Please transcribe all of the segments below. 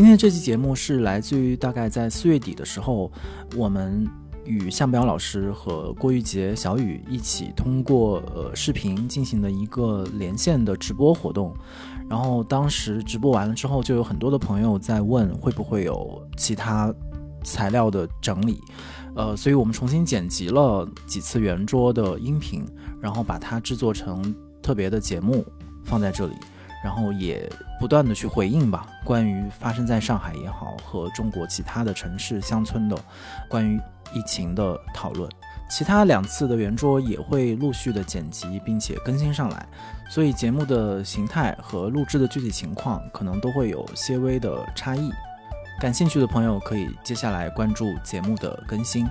今天这期节目是来自于大概在四月底的时候，我们与向彪老师和郭玉杰、小雨一起通过呃视频进行的一个连线的直播活动。然后当时直播完了之后，就有很多的朋友在问会不会有其他材料的整理，呃，所以我们重新剪辑了几次圆桌的音频，然后把它制作成特别的节目放在这里。然后也不断的去回应吧，关于发生在上海也好，和中国其他的城市乡村的关于疫情的讨论，其他两次的圆桌也会陆续的剪辑并且更新上来，所以节目的形态和录制的具体情况可能都会有些微的差异。感兴趣的朋友可以接下来关注节目的更新。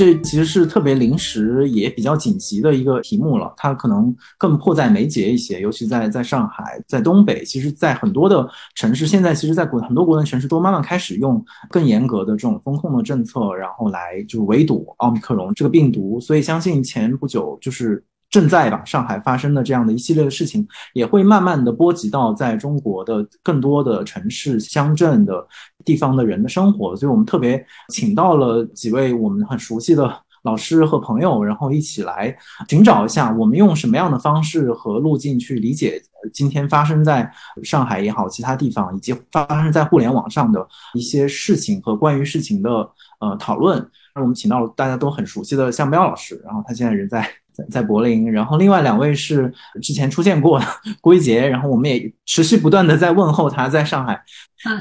这其实是特别临时也比较紧急的一个题目了，它可能更迫在眉睫一些，尤其在在上海，在东北，其实，在很多的城市，现在其实，在国很多国内城市都慢慢开始用更严格的这种风控的政策，然后来就是围堵奥密克戎这个病毒，所以相信前不久就是。正在吧，上海发生的这样的一系列的事情，也会慢慢的波及到在中国的更多的城市、乡镇的地方的人的生活。所以我们特别请到了几位我们很熟悉的老师和朋友，然后一起来寻找一下，我们用什么样的方式和路径去理解今天发生在上海也好，其他地方以及发生在互联网上的一些事情和关于事情的呃讨论。那我们请到了大家都很熟悉的向彪老师，然后他现在人在。在在柏林，然后另外两位是之前出现过的郭一杰，然后我们也持续不断的在问候他在上海。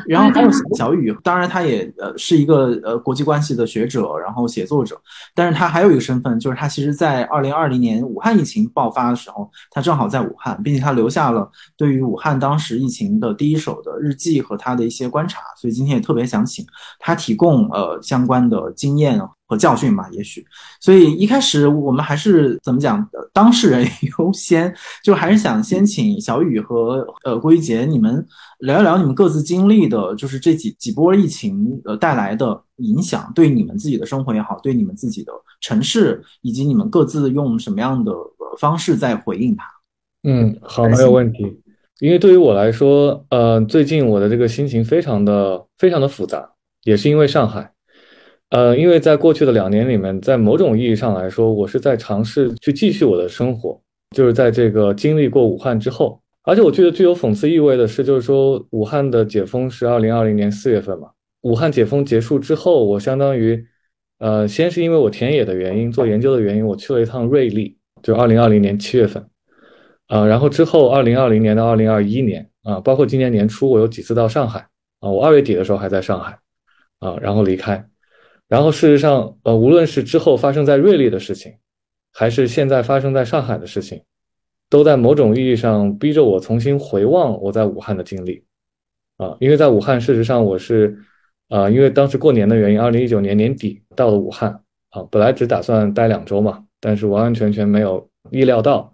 然后还有小雨，当然他也呃是一个呃国际关系的学者，然后写作者，但是他还有一个身份，就是他其实在二零二零年武汉疫情爆发的时候，他正好在武汉，并且他留下了对于武汉当时疫情的第一手的日记和他的一些观察，所以今天也特别想请他提供呃相关的经验。和教训吧，也许，所以一开始我们还是怎么讲，当事人优先，就还是想先请小雨和呃郭一杰，你们聊一聊你们各自经历的，就是这几几波疫情呃带来的影响，对你们自己的生活也好，对你们自己的城市，以及你们各自用什么样的方式在回应它。嗯，好，没有问题。因为对于我来说，呃，最近我的这个心情非常的非常的复杂，也是因为上海。呃，因为在过去的两年里面，在某种意义上来说，我是在尝试去继续我的生活，就是在这个经历过武汉之后。而且我觉得具有讽刺意味的是，就是说武汉的解封是二零二零年四月份嘛，武汉解封结束之后，我相当于，呃，先是因为我田野的原因，做研究的原因，我去了一趟瑞丽，就二零二零年七月份，啊，然后之后二零二零年到二零二一年，啊，包括今年年初我有几次到上海，啊，我二月底的时候还在上海，啊，然后离开。然后，事实上，呃，无论是之后发生在瑞丽的事情，还是现在发生在上海的事情，都在某种意义上逼着我重新回望我在武汉的经历，啊，因为在武汉，事实上我是，啊，因为当时过年的原因，二零一九年年底到了武汉，啊，本来只打算待两周嘛，但是完完全全没有意料到，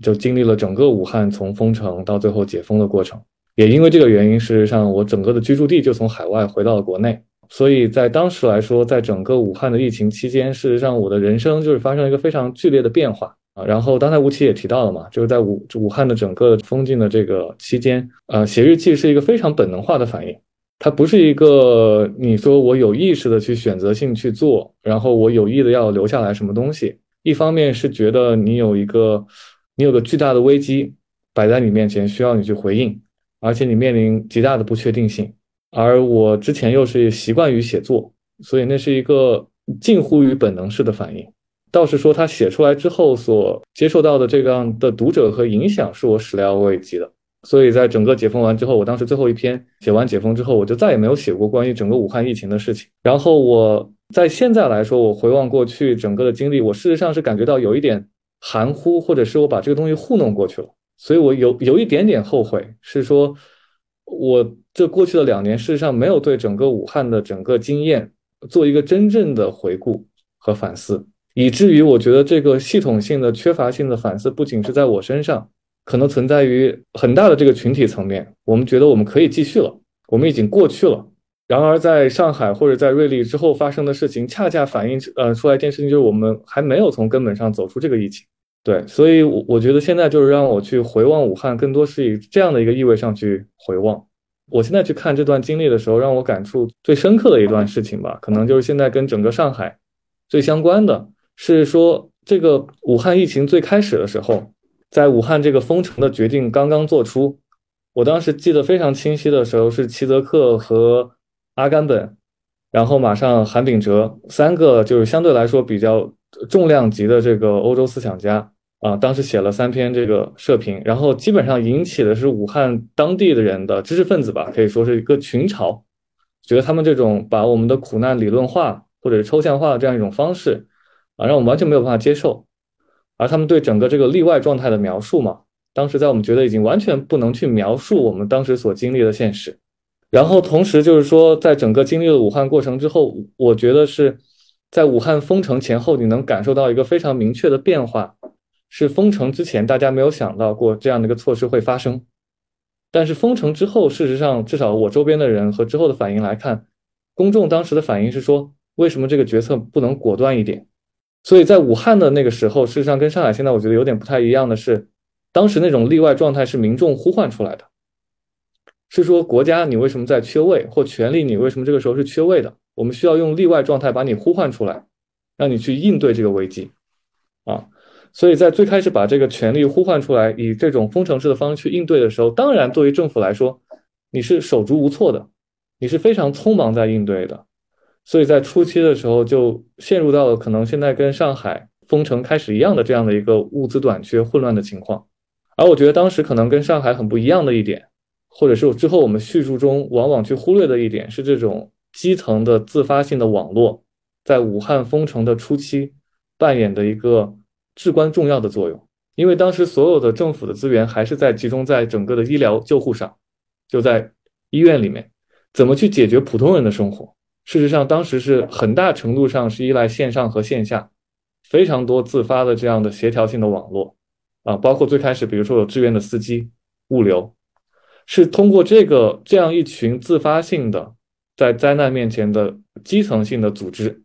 就经历了整个武汉从封城到最后解封的过程，也因为这个原因，事实上我整个的居住地就从海外回到了国内。所以在当时来说，在整个武汉的疫情期间，事实上我的人生就是发生了一个非常剧烈的变化啊。然后刚才吴奇也提到了嘛，就是在武武汉的整个封禁的这个期间，呃，写日记是一个非常本能化的反应，它不是一个你说我有意识的去选择性去做，然后我有意的要留下来什么东西。一方面是觉得你有一个你有个巨大的危机摆在你面前，需要你去回应，而且你面临极大的不确定性。而我之前又是习惯于写作，所以那是一个近乎于本能式的反应。倒是说他写出来之后所接受到的这样的读者和影响，是我始料未及的。所以在整个解封完之后，我当时最后一篇写完解封之后，我就再也没有写过关于整个武汉疫情的事情。然后我在现在来说，我回望过去整个的经历，我事实上是感觉到有一点含糊，或者是我把这个东西糊弄过去了，所以我有有一点点后悔，是说我这过去的两年，事实上没有对整个武汉的整个经验做一个真正的回顾和反思，以至于我觉得这个系统性的缺乏性的反思，不仅是在我身上，可能存在于很大的这个群体层面。我们觉得我们可以继续了，我们已经过去了。然而，在上海或者在瑞丽之后发生的事情，恰恰反映呃出来一件事情，就是我们还没有从根本上走出这个疫情。对，所以，我我觉得现在就是让我去回望武汉，更多是以这样的一个意味上去回望。我现在去看这段经历的时候，让我感触最深刻的一段事情吧，可能就是现在跟整个上海最相关的是说，这个武汉疫情最开始的时候，在武汉这个封城的决定刚刚做出，我当时记得非常清晰的时候，是齐泽克和。阿甘本，然后马上韩炳哲三个就是相对来说比较重量级的这个欧洲思想家啊，当时写了三篇这个社评，然后基本上引起的是武汉当地的人的知识分子吧，可以说是一个群嘲，觉得他们这种把我们的苦难理论化或者是抽象化的这样一种方式啊，让我们完全没有办法接受，而他们对整个这个例外状态的描述嘛，当时在我们觉得已经完全不能去描述我们当时所经历的现实。然后同时就是说，在整个经历了武汉过程之后，我觉得是在武汉封城前后，你能感受到一个非常明确的变化，是封城之前大家没有想到过这样的一个措施会发生，但是封城之后，事实上至少我周边的人和之后的反应来看，公众当时的反应是说，为什么这个决策不能果断一点？所以在武汉的那个时候，事实上跟上海现在我觉得有点不太一样的是，当时那种例外状态是民众呼唤出来的。是说国家你为什么在缺位，或权力你为什么这个时候是缺位的？我们需要用例外状态把你呼唤出来，让你去应对这个危机，啊，所以在最开始把这个权力呼唤出来，以这种封城式的方式去应对的时候，当然对于政府来说，你是手足无措的，你是非常匆忙在应对的，所以在初期的时候就陷入到了可能现在跟上海封城开始一样的这样的一个物资短缺、混乱的情况，而我觉得当时可能跟上海很不一样的一点。或者是之后我们叙述中往往去忽略的一点是，这种基层的自发性的网络，在武汉封城的初期扮演的一个至关重要的作用。因为当时所有的政府的资源还是在集中在整个的医疗救护上，就在医院里面，怎么去解决普通人的生活？事实上，当时是很大程度上是依赖线上和线下非常多自发的这样的协调性的网络啊，包括最开始，比如说有志愿的司机、物流。是通过这个这样一群自发性的，在灾难面前的基层性的组织，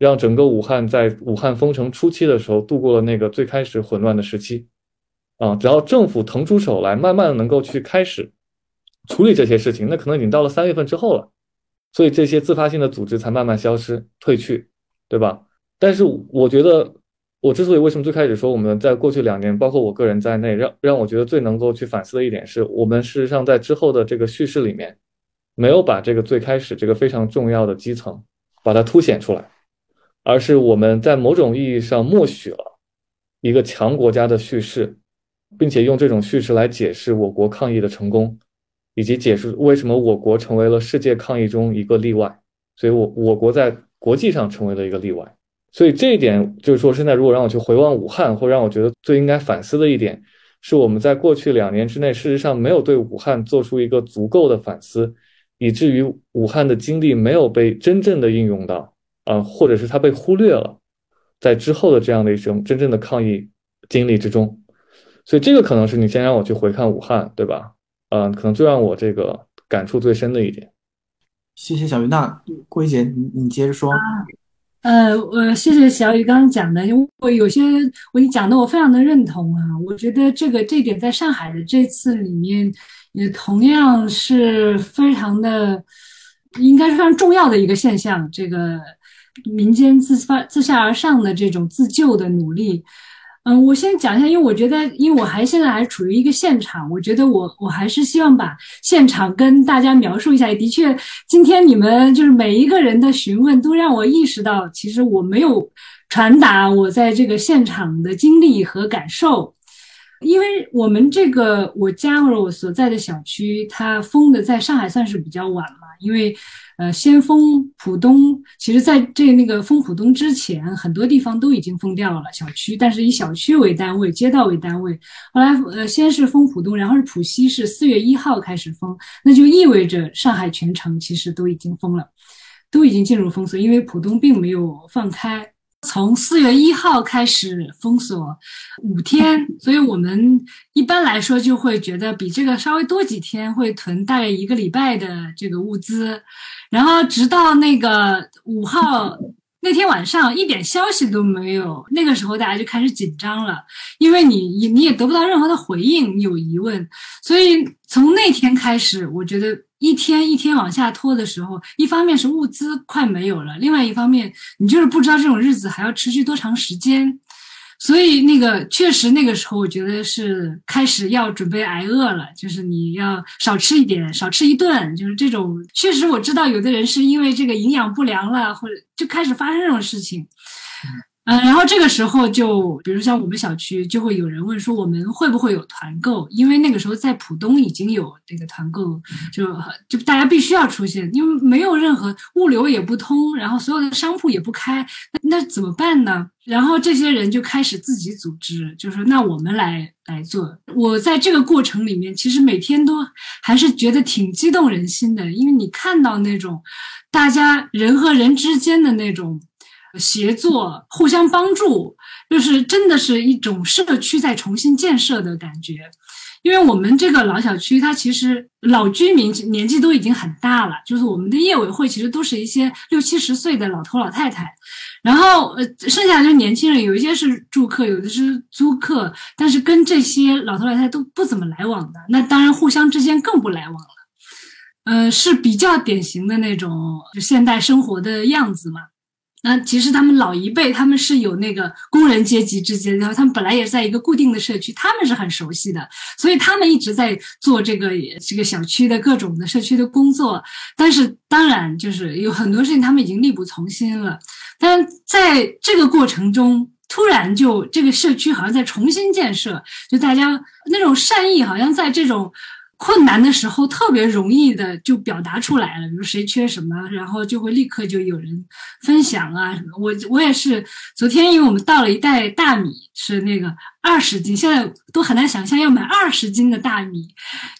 让整个武汉在武汉封城初期的时候度过了那个最开始混乱的时期。啊，只要政府腾出手来，慢慢的能够去开始处理这些事情，那可能已经到了三月份之后了。所以这些自发性的组织才慢慢消失退去，对吧？但是我觉得。我之所以为什么最开始说我们在过去两年，包括我个人在内，让让我觉得最能够去反思的一点是，我们事实上在之后的这个叙事里面，没有把这个最开始这个非常重要的基层把它凸显出来，而是我们在某种意义上默许了一个强国家的叙事，并且用这种叙事来解释我国抗疫的成功，以及解释为什么我国成为了世界抗疫中一个例外，所以我我国在国际上成为了一个例外。所以这一点就是说，现在如果让我去回望武汉，或让我觉得最应该反思的一点，是我们在过去两年之内，事实上没有对武汉做出一个足够的反思，以至于武汉的经历没有被真正的应用到，啊，或者是他被忽略了，在之后的这样的一种真正的抗疫经历之中。所以这个可能是你先让我去回看武汉，对吧？嗯，可能最让我这个感触最深的一点。谢谢小鱼，那郭一姐，你你接着说。呃，我谢谢小雨刚刚讲的，因为我有些我你讲的我非常的认同啊。我觉得这个这点在上海的这次里面，也同样是非常的，应该是非常重要的一个现象。这个民间自发自下而上的这种自救的努力。嗯，我先讲一下，因为我觉得，因为我还现在还处于一个现场，我觉得我我还是希望把现场跟大家描述一下。也的确，今天你们就是每一个人的询问，都让我意识到，其实我没有传达我在这个现场的经历和感受。因为我们这个我家或者我所在的小区，它封的在上海算是比较晚嘛，因为，呃，先封浦东，其实在这那个封浦东之前，很多地方都已经封掉了小区，但是以小区为单位、街道为单位。后来，呃，先是封浦东，然后是浦西，是四月一号开始封，那就意味着上海全城其实都已经封了，都已经进入封锁，因为浦东并没有放开。从四月一号开始封锁五天，所以我们一般来说就会觉得比这个稍微多几天，会囤大概一个礼拜的这个物资，然后直到那个五号那天晚上一点消息都没有，那个时候大家就开始紧张了，因为你你你也得不到任何的回应，你有疑问，所以从那天开始，我觉得。一天一天往下拖的时候，一方面是物资快没有了，另外一方面你就是不知道这种日子还要持续多长时间，所以那个确实那个时候我觉得是开始要准备挨饿了，就是你要少吃一点，少吃一顿，就是这种。确实我知道有的人是因为这个营养不良了，或者就开始发生这种事情。嗯，然后这个时候就，比如像我们小区就会有人问说，我们会不会有团购？因为那个时候在浦东已经有这个团购，就就大家必须要出现，因为没有任何物流也不通，然后所有的商铺也不开，那那怎么办呢？然后这些人就开始自己组织，就说那我们来来做。我在这个过程里面，其实每天都还是觉得挺激动人心的，因为你看到那种大家人和人之间的那种。协作、互相帮助，就是真的是一种社区在重新建设的感觉。因为我们这个老小区，它其实老居民年纪都已经很大了，就是我们的业委会其实都是一些六七十岁的老头老太太，然后呃，剩下的就是年轻人，有一些是住客，有的是租客，但是跟这些老头老太太都不怎么来往的，那当然互相之间更不来往了。嗯，是比较典型的那种现代生活的样子嘛。那其实他们老一辈，他们是有那个工人阶级之间，然后他们本来也是在一个固定的社区，他们是很熟悉的，所以他们一直在做这个这个小区的各种的社区的工作。但是当然就是有很多事情他们已经力不从心了。但在这个过程中，突然就这个社区好像在重新建设，就大家那种善意好像在这种。困难的时候特别容易的就表达出来了，比如谁缺什么，然后就会立刻就有人分享啊什么。我我也是昨天，因为我们到了一袋大米，是那个二十斤，现在都很难想象要买二十斤的大米，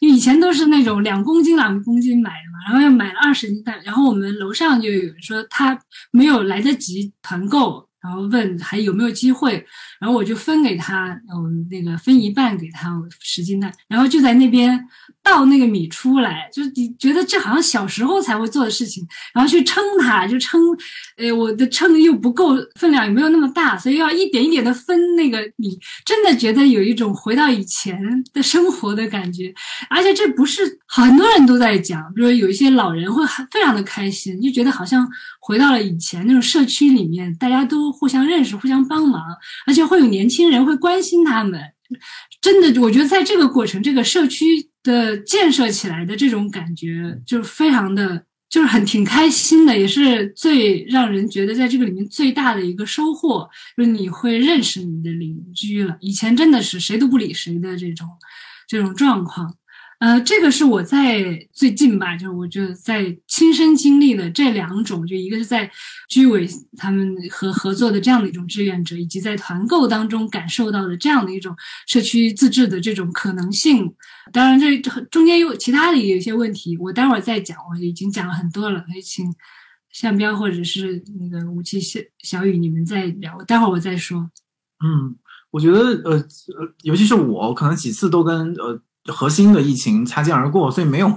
因为以前都是那种两公斤两公斤买的嘛，然后要买了二十斤大，然后我们楼上就有人说他没有来得及团购。然后问还有没有机会，然后我就分给他，嗯，那个分一半给他十斤蛋，然后就在那边倒那个米出来，就是你觉得这好像小时候才会做的事情，然后去称它，就称，呃，我的称又不够分量，也没有那么大，所以要一点一点的分那个米，真的觉得有一种回到以前的生活的感觉，而且这不是很多人都在讲，比如说有一些老人会非常的开心，就觉得好像。回到了以前那种社区里面，大家都互相认识、互相帮忙，而且会有年轻人会关心他们。真的，我觉得在这个过程，这个社区的建设起来的这种感觉，就是非常的，就是很挺开心的，也是最让人觉得在这个里面最大的一个收获，就是你会认识你的邻居了。以前真的是谁都不理谁的这种这种状况。呃，这个是我在最近吧，就是我就在亲身经历的这两种，就一个是在居委他们和合作的这样的一种志愿者，以及在团购当中感受到的这样的一种社区自治的这种可能性。当然，这中间有其他的有一些问题，我待会儿再讲。我已经讲了很多了，可以请向彪或者是那个吴奇小小雨你们再聊，待会儿我再说。嗯，我觉得呃呃，尤其是我，可能几次都跟呃。核心的疫情擦肩而过，所以没有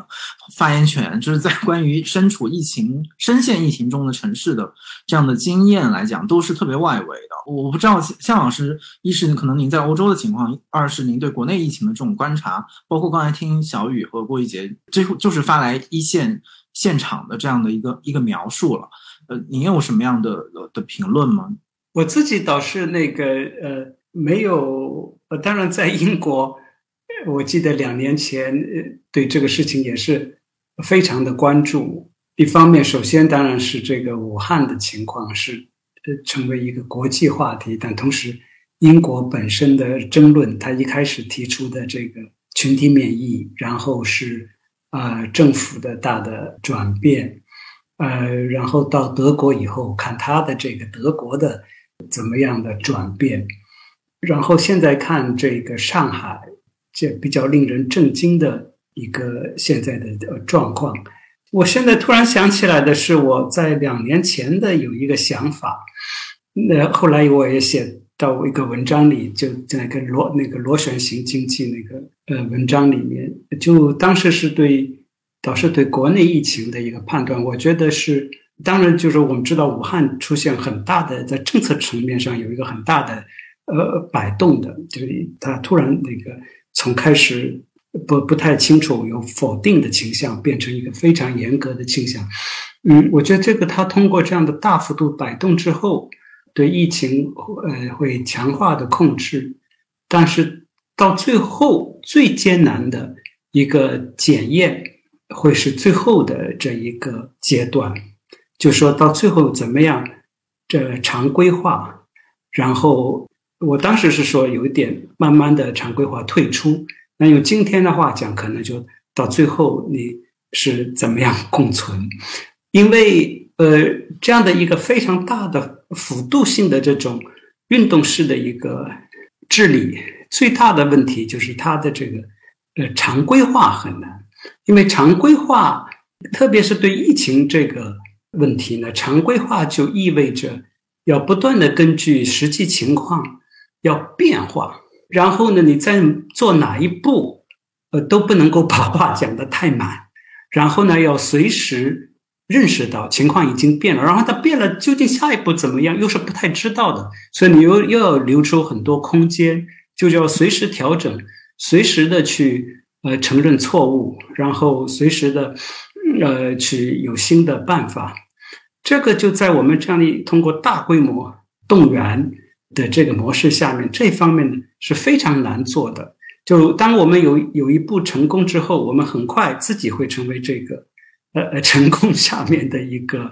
发言权。就是在 关于身处疫情、深陷疫情中的城市的这样的经验来讲，都是特别外围的。我不知道向老师，一是可能您在欧洲的情况，二是您对国内疫情的这种观察，包括刚才听小雨和郭一杰，这就是发来一线现场的这样的一个一个描述了。呃，您有什么样的的评论吗？我自己倒是那个呃，没有。呃，当然在英国。我记得两年前，呃对这个事情也是非常的关注。一方面，首先当然是这个武汉的情况是呃成为一个国际话题，但同时英国本身的争论，他一开始提出的这个群体免疫，然后是啊政府的大的转变，呃，然后到德国以后看他的这个德国的怎么样的转变，然后现在看这个上海，这比较令人震惊的一个现在的呃状况。我现在突然想起来的是，我在两年前的有一个想法，那后来我也写到一个文章里，就在个螺那个螺旋形经济那个呃文章里面，就当时是对，倒是对国内疫情的一个判断。我觉得是，当然就是我们知道武汉出现很大的在政策层面上有一个很大的呃摆动的，就是它突然那个从开始。不不太清楚，有否定的倾向，变成一个非常严格的倾向。嗯，我觉得这个他通过这样的大幅度摆动之后，对疫情呃会强化的控制，但是到最后最艰难的一个检验，会是最后的这一个阶段，就说到最后怎么样这常规化，然后我当时是说有一点慢慢的常规化退出。那用今天的话讲，可能就到最后你是怎么样共存？因为呃，这样的一个非常大的幅度性的这种运动式的一个治理，最大的问题就是它的这个呃常规化很难。因为常规化，特别是对疫情这个问题呢，常规化就意味着要不断的根据实际情况要变化。然后呢，你在做哪一步，呃，都不能够把话讲得太满。然后呢，要随时认识到情况已经变了。然后它变了，究竟下一步怎么样，又是不太知道的。所以你又又要留出很多空间，就要随时调整，随时的去呃承认错误，然后随时的呃去有新的办法。这个就在我们这样的通过大规模动员。的这个模式下面，这方面是非常难做的。就当我们有有一步成功之后，我们很快自己会成为这个呃呃成功下面的一个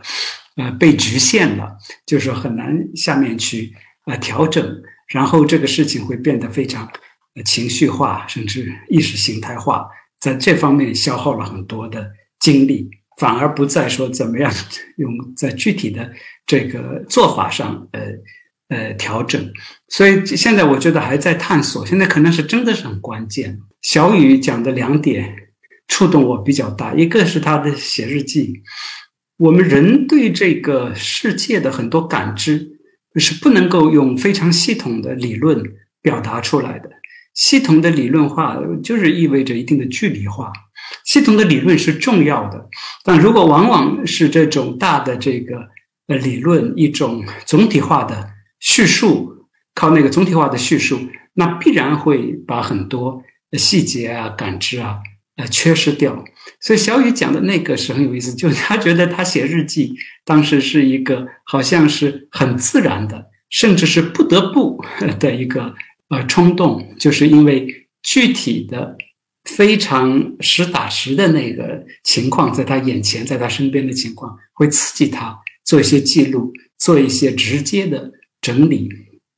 呃被局限了，就是很难下面去呃调整，然后这个事情会变得非常情绪化，甚至意识形态化，在这方面消耗了很多的精力，反而不再说怎么样 用在具体的这个做法上呃。呃，调整，所以现在我觉得还在探索。现在可能是真的是很关键。小雨讲的两点触动我比较大，一个是他的写日记。我们人对这个世界的很多感知是不能够用非常系统的理论表达出来的。系统的理论化就是意味着一定的距离化。系统的理论是重要的，但如果往往是这种大的这个呃理论一种总体化的。叙述靠那个总体化的叙述，那必然会把很多细节啊、感知啊，呃，缺失掉。所以小雨讲的那个是很有意思，就是他觉得他写日记当时是一个好像是很自然的，甚至是不得不 的一个呃冲动，就是因为具体的非常实打实的那个情况在他眼前，在他身边的情况，会刺激他做一些记录，做一些直接的。整理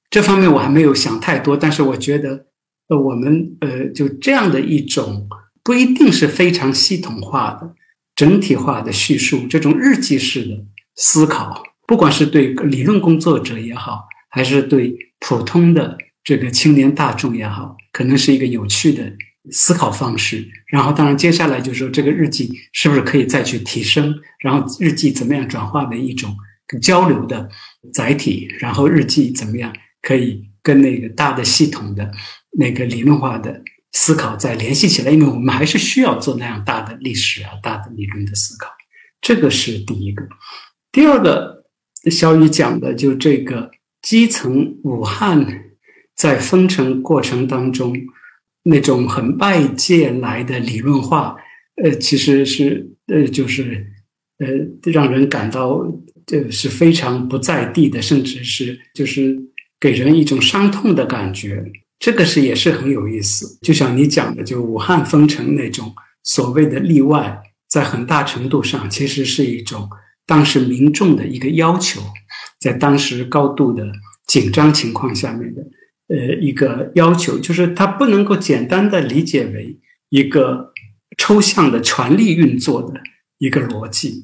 这方面我还没有想太多，但是我觉得，呃，我们呃就这样的一种不一定是非常系统化的、整体化的叙述，这种日记式的思考，不管是对理论工作者也好，还是对普通的这个青年大众也好，可能是一个有趣的思考方式。然后，当然接下来就是说，这个日记是不是可以再去提升？然后，日记怎么样转化为一种？交流的载体，然后日记怎么样可以跟那个大的系统的那个理论化的思考再联系起来？因为我们还是需要做那样大的历史啊、大的理论的思考。这个是第一个。第二个，小雨讲的就这个基层武汉在封城过程当中那种很外界来的理论化，呃，其实是呃，就是呃，让人感到。这是非常不在地的，甚至是就是给人一种伤痛的感觉。这个是也是很有意思。就像你讲的，就武汉封城那种所谓的例外，在很大程度上其实是一种当时民众的一个要求，在当时高度的紧张情况下面的呃一个要求，就是它不能够简单的理解为一个抽象的权力运作的一个逻辑，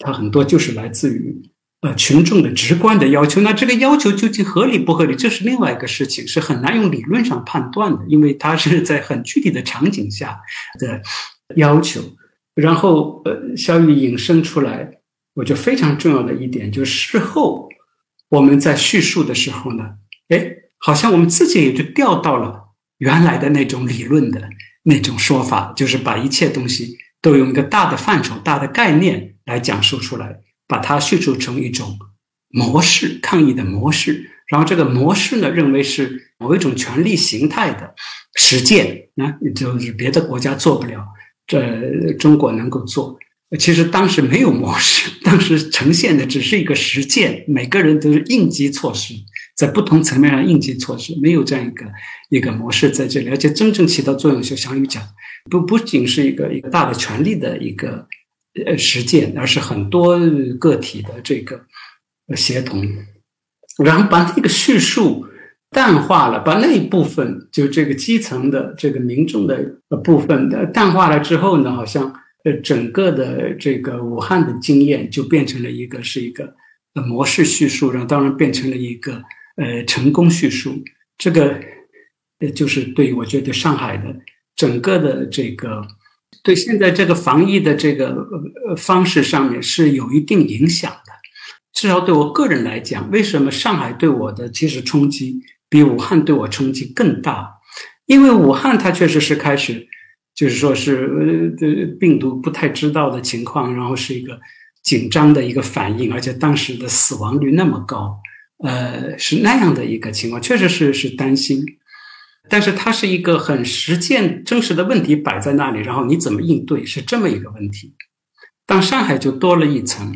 它很多就是来自于呃群众的直观的要求。那这个要求究竟合理不合理，这是另外一个事情，是很难用理论上判断的，因为它是在很具体的场景下的要求。然后呃，小雨引申出来，我觉得非常重要的一点，就是事后我们在叙述的时候呢，哎，好像我们自己也就掉到了原来的那种理论的。那种说法就是把一切东西都用一个大的范畴、大的概念来讲述出来，把它叙述成一种模式、抗议的模式。然后这个模式呢，认为是某一种权力形态的实践，那就是别的国家做不了，这中国能够做。其实当时没有模式，当时呈现的只是一个实践，每个人都是应急措施。在不同层面上应急措施没有这样一个一个模式在这里，而且真正起到作用，就像于讲，不不仅是一个一个大的权力的一个呃实践，而是很多个体的这个协同，然后把那个叙述淡化了，把那一部分就这个基层的这个民众的部分的淡化了之后呢，好像呃整个的这个武汉的经验就变成了一个是一个模式叙述，然后当然变成了一个。呃，成功叙述这个，呃，就是对我觉得上海的整个的这个，对现在这个防疫的这个呃方式上面是有一定影响的。至少对我个人来讲，为什么上海对我的其实冲击比武汉对我冲击更大？因为武汉它确实是开始，就是说是呃病毒不太知道的情况，然后是一个紧张的一个反应，而且当时的死亡率那么高。呃，是那样的一个情况，确实是是担心，但是它是一个很实践真实的问题摆在那里，然后你怎么应对是这么一个问题。当上海就多了一层，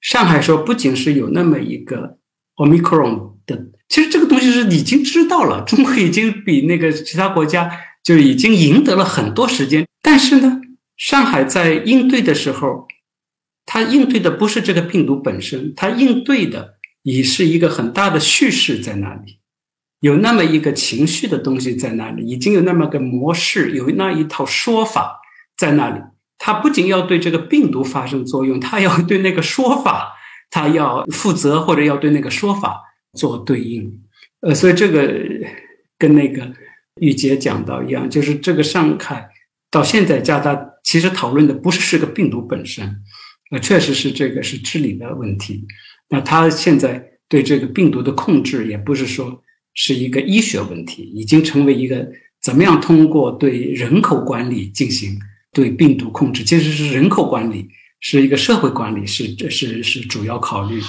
上海说不仅是有那么一个 omicron 的，其实这个东西是已经知道了，中国已经比那个其他国家就已经赢得了很多时间，但是呢，上海在应对的时候，它应对的不是这个病毒本身，它应对的。已是一个很大的叙事在那里，有那么一个情绪的东西在那里，已经有那么个模式，有那一套说法在那里。它不仅要对这个病毒发生作用，它要对那个说法，它要负责或者要对那个说法做对应。呃，所以这个跟那个玉洁讲到一样，就是这个上海到现在加大其实讨论的不是是个病毒本身，呃，确实是这个是治理的问题。那他现在对这个病毒的控制，也不是说是一个医学问题，已经成为一个怎么样通过对人口管理进行对病毒控制，其实是人口管理是一个社会管理，是这是是主要考虑。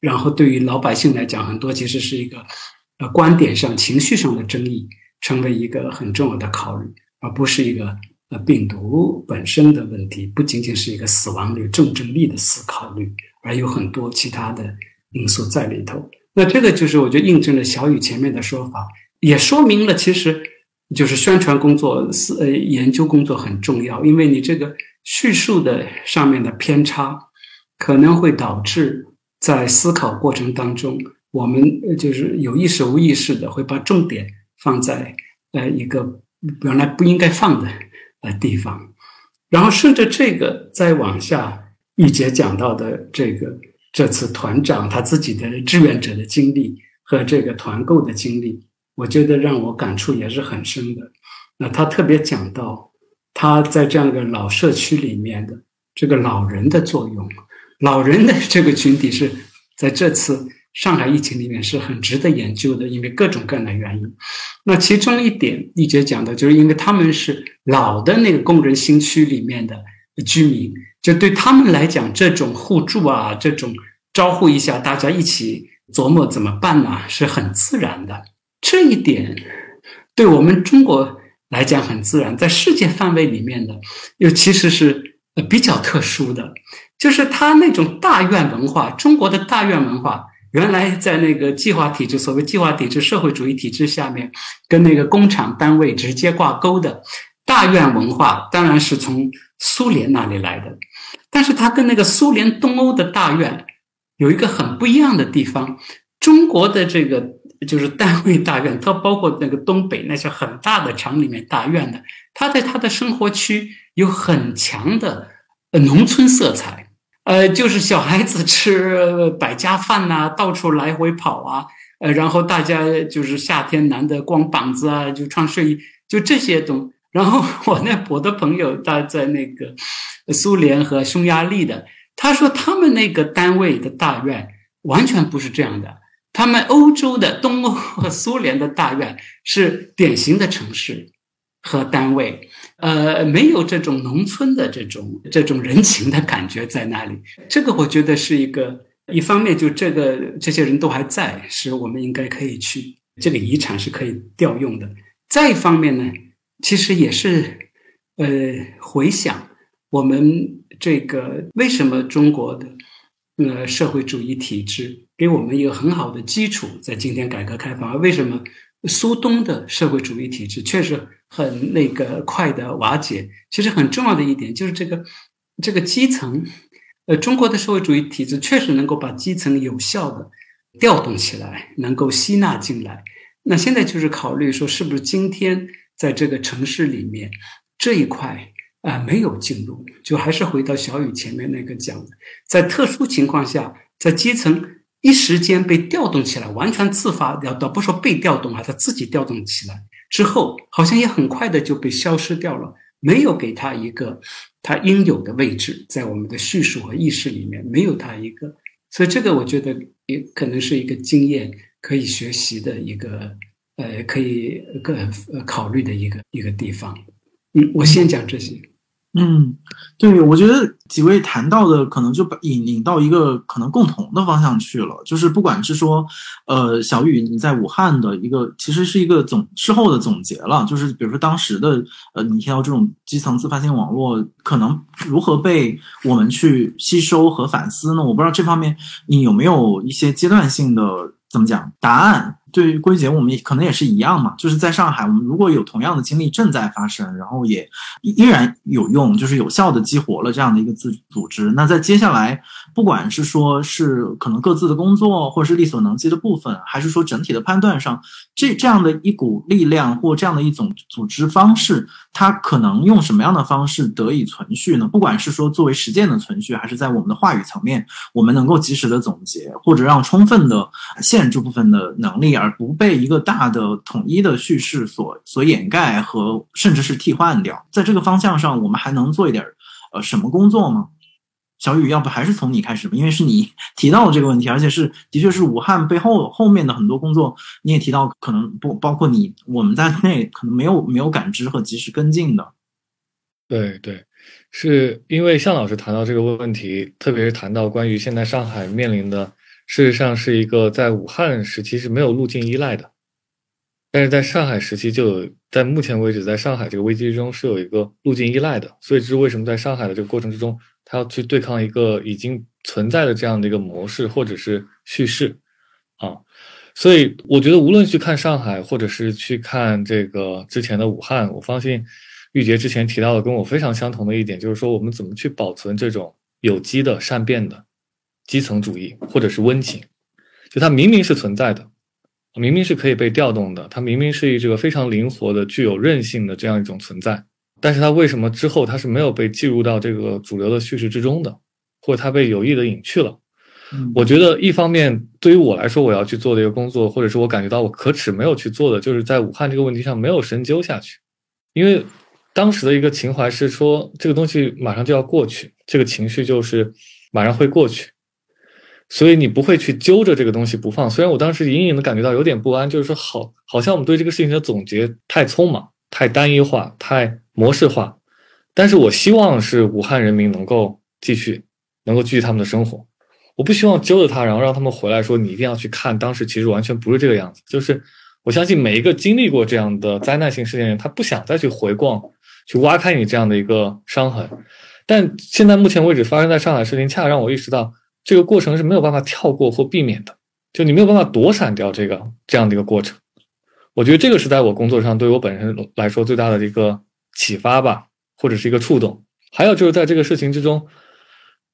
然后对于老百姓来讲，很多其实是一个呃观点上、情绪上的争议，成为一个很重要的考虑，而不是一个呃病毒本身的问题，不仅仅是一个死亡率、重症率的思考虑。而有很多其他的因素在里头，那这个就是我觉得印证了小雨前面的说法，也说明了其实就是宣传工作、是呃研究工作很重要，因为你这个叙述的上面的偏差，可能会导致在思考过程当中，我们就是有意识无意识的会把重点放在呃一个原来不应该放的呃地方，然后顺着这个再往下。玉姐讲到的这个这次团长他自己的志愿者的经历和这个团购的经历，我觉得让我感触也是很深的。那他特别讲到他在这样一个老社区里面的这个老人的作用，老人的这个群体是在这次上海疫情里面是很值得研究的，因为各种各样的原因。那其中一点，玉姐讲的就是因为他们是老的那个工人新区里面的居民。就对他们来讲，这种互助啊，这种招呼一下，大家一起琢磨怎么办呢，是很自然的。这一点对我们中国来讲很自然，在世界范围里面呢，又其实是比较特殊的。就是他那种大院文化，中国的大院文化，原来在那个计划体制，所谓计划体制、社会主义体制下面，跟那个工厂单位直接挂钩的大院文化，当然是从苏联那里来的。但是它跟那个苏联东欧的大院有一个很不一样的地方。中国的这个就是单位大院，它包括那个东北那些很大的厂里面大院的，他在他的生活区有很强的农村色彩，呃，就是小孩子吃百家饭呐，到处来回跑啊，呃，然后大家就是夏天男的光膀子啊，就穿睡衣，就这些东。然后 我那我的朋友他在那个苏联和匈牙利的，他说他们那个单位的大院完全不是这样的。他们欧洲的东欧和苏联的大院是典型的城市和单位，呃，没有这种农村的这种这种人情的感觉在那里。这个我觉得是一个，一方面就这个这些人都还在，是我们应该可以去这个遗产是可以调用的。再一方面呢，其实也是，呃，回想我们这个为什么中国的呃社会主义体制。给我们一个很好的基础，在今天改革开放。而为什么苏东的社会主义体制确实很那个快的瓦解？其实很重要的一点就是这个这个基层，呃，中国的社会主义体制确实能够把基层有效的调动起来，能够吸纳进来。那现在就是考虑说，是不是今天在这个城市里面这一块啊没有进入，就还是回到小雨前面那个讲的，在特殊情况下，在基层。一时间被调动起来，完全自发，要倒不说被调动啊，他自己调动起来之后，好像也很快的就被消失掉了，没有给他一个他应有的位置，在我们的叙述和意识里面没有他一个，所以这个我觉得也可能是一个经验可以学习的一个，呃，可以个呃考虑的一个一个地方。嗯，我先讲这些。嗯，对，我觉得几位谈到的可能就把引引到一个可能共同的方向去了，就是不管是说，呃，小雨你在武汉的一个，其实是一个总事后的总结了，就是比如说当时的，呃，你提到这种基层自发性网络可能如何被我们去吸收和反思呢？我不知道这方面你有没有一些阶段性的怎么讲答案。对于归结，我们也可能也是一样嘛，就是在上海，我们如果有同样的经历正在发生，然后也依然有用，就是有效的激活了这样的一个自组织。那在接下来，不管是说是可能各自的工作，或是力所能及的部分，还是说整体的判断上，这这样的一股力量或这样的一种组织方式，它可能用什么样的方式得以存续呢？不管是说作为实践的存续，还是在我们的话语层面，我们能够及时的总结，或者让充分的限制部分的能力。而不被一个大的统一的叙事所所掩盖和甚至是替换掉，在这个方向上，我们还能做一点呃什么工作吗？小雨，要不还是从你开始吧，因为是你 提到了这个问题，而且是的确是武汉背后后面的很多工作，你也提到，可能不包括你我们在内，可能没有没有感知和及时跟进的。对对，是因为向老师谈到这个问题，特别是谈到关于现在上海面临的。事实上是一个在武汉时期是没有路径依赖的，但是在上海时期就有，在目前为止，在上海这个危机中是有一个路径依赖的，所以这是为什么在上海的这个过程之中，他要去对抗一个已经存在的这样的一个模式或者是叙事啊，所以我觉得无论去看上海，或者是去看这个之前的武汉，我相信玉洁之前提到的跟我非常相同的一点，就是说我们怎么去保存这种有机的善变的。基层主义或者是温情，就它明明是存在的，明明是可以被调动的，它明明是一个非常灵活的、具有韧性的这样一种存在，但是它为什么之后它是没有被计入到这个主流的叙事之中的，或者它被有意的隐去了？我觉得一方面对于我来说，我要去做的一个工作，或者是我感觉到我可耻没有去做的，就是在武汉这个问题上没有深究下去，因为当时的一个情怀是说这个东西马上就要过去，这个情绪就是马上会过去。所以你不会去揪着这个东西不放。虽然我当时隐隐的感觉到有点不安，就是说好，好像我们对这个事情的总结太匆忙、太单一化、太模式化。但是我希望是武汉人民能够继续，能够继续他们的生活。我不希望揪着他，然后让他们回来说你一定要去看。当时其实完全不是这个样子。就是我相信每一个经历过这样的灾难性事件的人，他不想再去回逛、去挖开你这样的一个伤痕。但现在目前为止发生在上海事情，恰让我意识到。这个过程是没有办法跳过或避免的，就你没有办法躲闪掉这个这样的一个过程。我觉得这个是在我工作上对我本身来说最大的一个启发吧，或者是一个触动。还有就是在这个事情之中，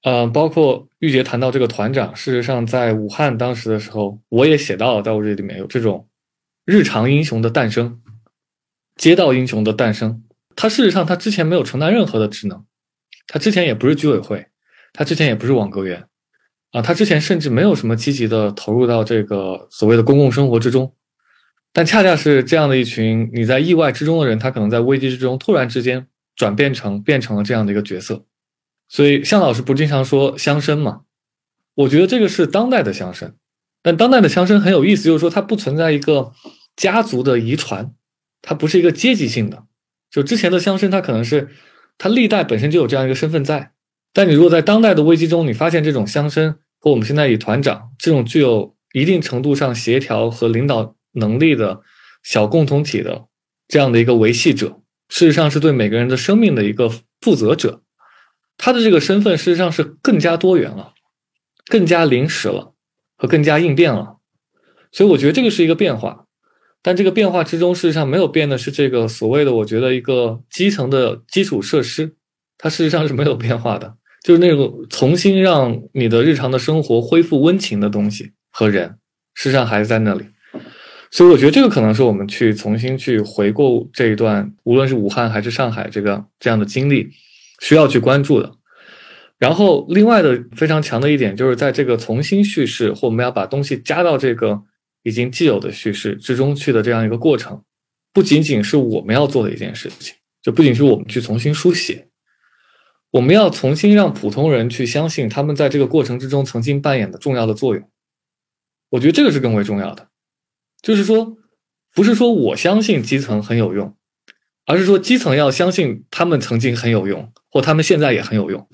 呃，包括玉洁谈到这个团长，事实上在武汉当时的时候，我也写到了，在我这里面有这种日常英雄的诞生，街道英雄的诞生。他事实上他之前没有承担任何的职能，他之前也不是居委会，他之前也不是网格员，啊，他之前甚至没有什么积极的投入到这个所谓的公共生活之中。但恰恰是这样的一群你在意外之中的人，他可能在危机之中突然之间转变成变成了这样的一个角色。所以向老师不经常说乡绅嘛？我觉得这个是当代的乡绅，但当代的乡绅很有意思，就是说它不存在一个家族的遗传，它不是一个阶级性的。就之前的乡绅，他可能是他历代本身就有这样一个身份在。但你如果在当代的危机中，你发现这种乡绅和我们现在以团长这种具有一定程度上协调和领导。能力的小共同体的这样的一个维系者，事实上是对每个人的生命的一个负责者。他的这个身份事实上是更加多元了，更加临时了，和更加应变了。所以我觉得这个是一个变化。但这个变化之中，事实上没有变的是这个所谓的我觉得一个基层的基础设施，它事实上是没有变化的，就是那种重新让你的日常的生活恢复温情的东西和人，事实上还是在那里。所以我觉得这个可能是我们去重新去回顾这一段，无论是武汉还是上海这个这样的经历，需要去关注的。然后另外的非常强的一点，就是在这个重新叙事或我们要把东西加到这个已经既有的叙事之中去的这样一个过程，不仅仅是我们要做的一件事情，就不仅是我们去重新书写，我们要重新让普通人去相信他们在这个过程之中曾经扮演的重要的作用。我觉得这个是更为重要的。就是说，不是说我相信基层很有用，而是说基层要相信他们曾经很有用，或他们现在也很有用，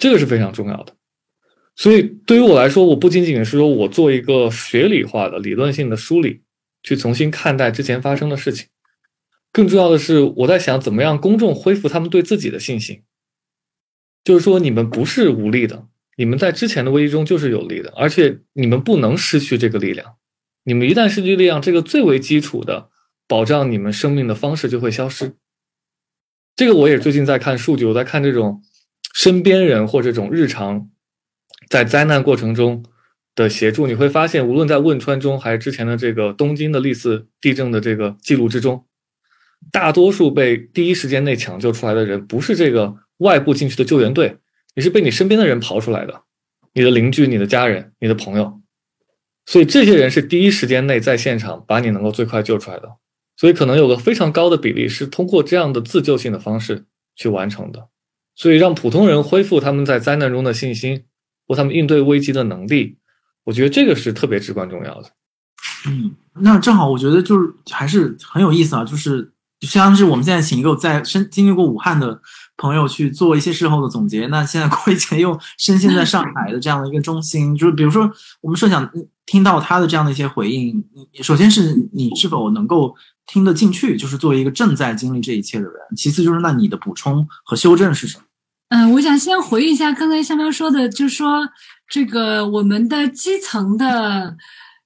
这个是非常重要的。所以对于我来说，我不仅仅是说我做一个学理化的、理论性的梳理，去重新看待之前发生的事情，更重要的是我在想怎么样公众恢复他们对自己的信心。就是说，你们不是无力的，你们在之前的危机中就是有力的，而且你们不能失去这个力量。你们一旦失去力量，这个最为基础的保障你们生命的方式就会消失。这个我也最近在看数据，我在看这种身边人或这种日常在灾难过程中的协助，你会发现，无论在汶川中还是之前的这个东京的历次地震的这个记录之中，大多数被第一时间内抢救出来的人，不是这个外部进去的救援队，你是被你身边的人刨出来的，你的邻居、你的家人、你的朋友。所以这些人是第一时间内在现场把你能够最快救出来的，所以可能有个非常高的比例是通过这样的自救性的方式去完成的。所以让普通人恢复他们在灾难中的信心或他们应对危机的能力，我觉得这个是特别至关重要的。嗯，那正好我觉得就是还是很有意思啊，就是相当于是我们现在请一个在深经历过武汉的。朋友去做一些事后的总结。那现在 郭一杰又深陷在上海的这样的一个中心，就是比如说，我们设想听到他的这样的一些回应，首先是你是否能够听得进去，就是作为一个正在经历这一切的人；其次就是那你的补充和修正是什么？嗯，我想先回忆一下刚才香香说的，就是说这个我们的基层的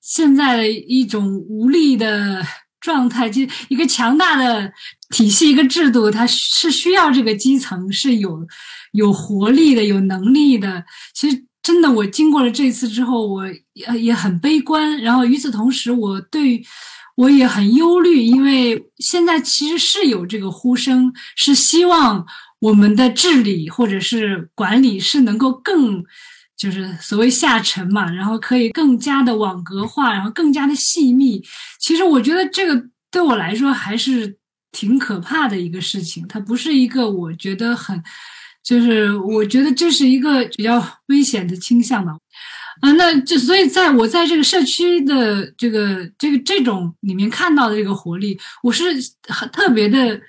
现在的一种无力的。状态就一个强大的体系，一个制度，它是需要这个基层是有有活力的、有能力的。其实，真的，我经过了这次之后，我也也很悲观。然后，与此同时，我对我也很忧虑，因为现在其实是有这个呼声，是希望我们的治理或者是管理是能够更。就是所谓下沉嘛，然后可以更加的网格化，然后更加的细密。其实我觉得这个对我来说还是挺可怕的一个事情。它不是一个我觉得很，就是我觉得这是一个比较危险的倾向吧。啊，那这所以在我在这个社区的这个这个这种里面看到的这个活力，我是很特别的。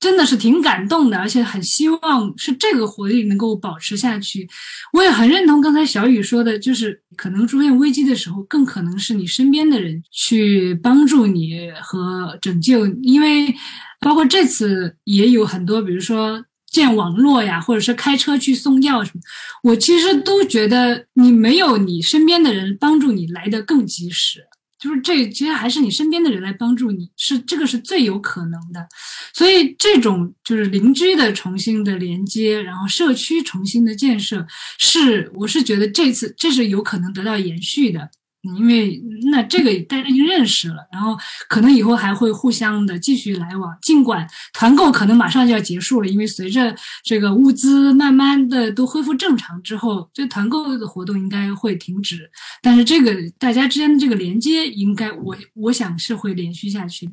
真的是挺感动的，而且很希望是这个活力能够保持下去。我也很认同刚才小雨说的，就是可能出现危机的时候，更可能是你身边的人去帮助你和拯救。因为包括这次也有很多，比如说建网络呀，或者是开车去送药什么，我其实都觉得你没有你身边的人帮助你来的更及时。就是这其实还是你身边的人来帮助你，是这个是最有可能的。所以这种就是邻居的重新的连接，然后社区重新的建设，是我是觉得这次这是有可能得到延续的。因为那这个大家已经认识了，然后可能以后还会互相的继续来往。尽管团购可能马上就要结束了，因为随着这个物资慢慢的都恢复正常之后，这团购的活动应该会停止。但是这个大家之间的这个连接，应该我我想是会连续下去。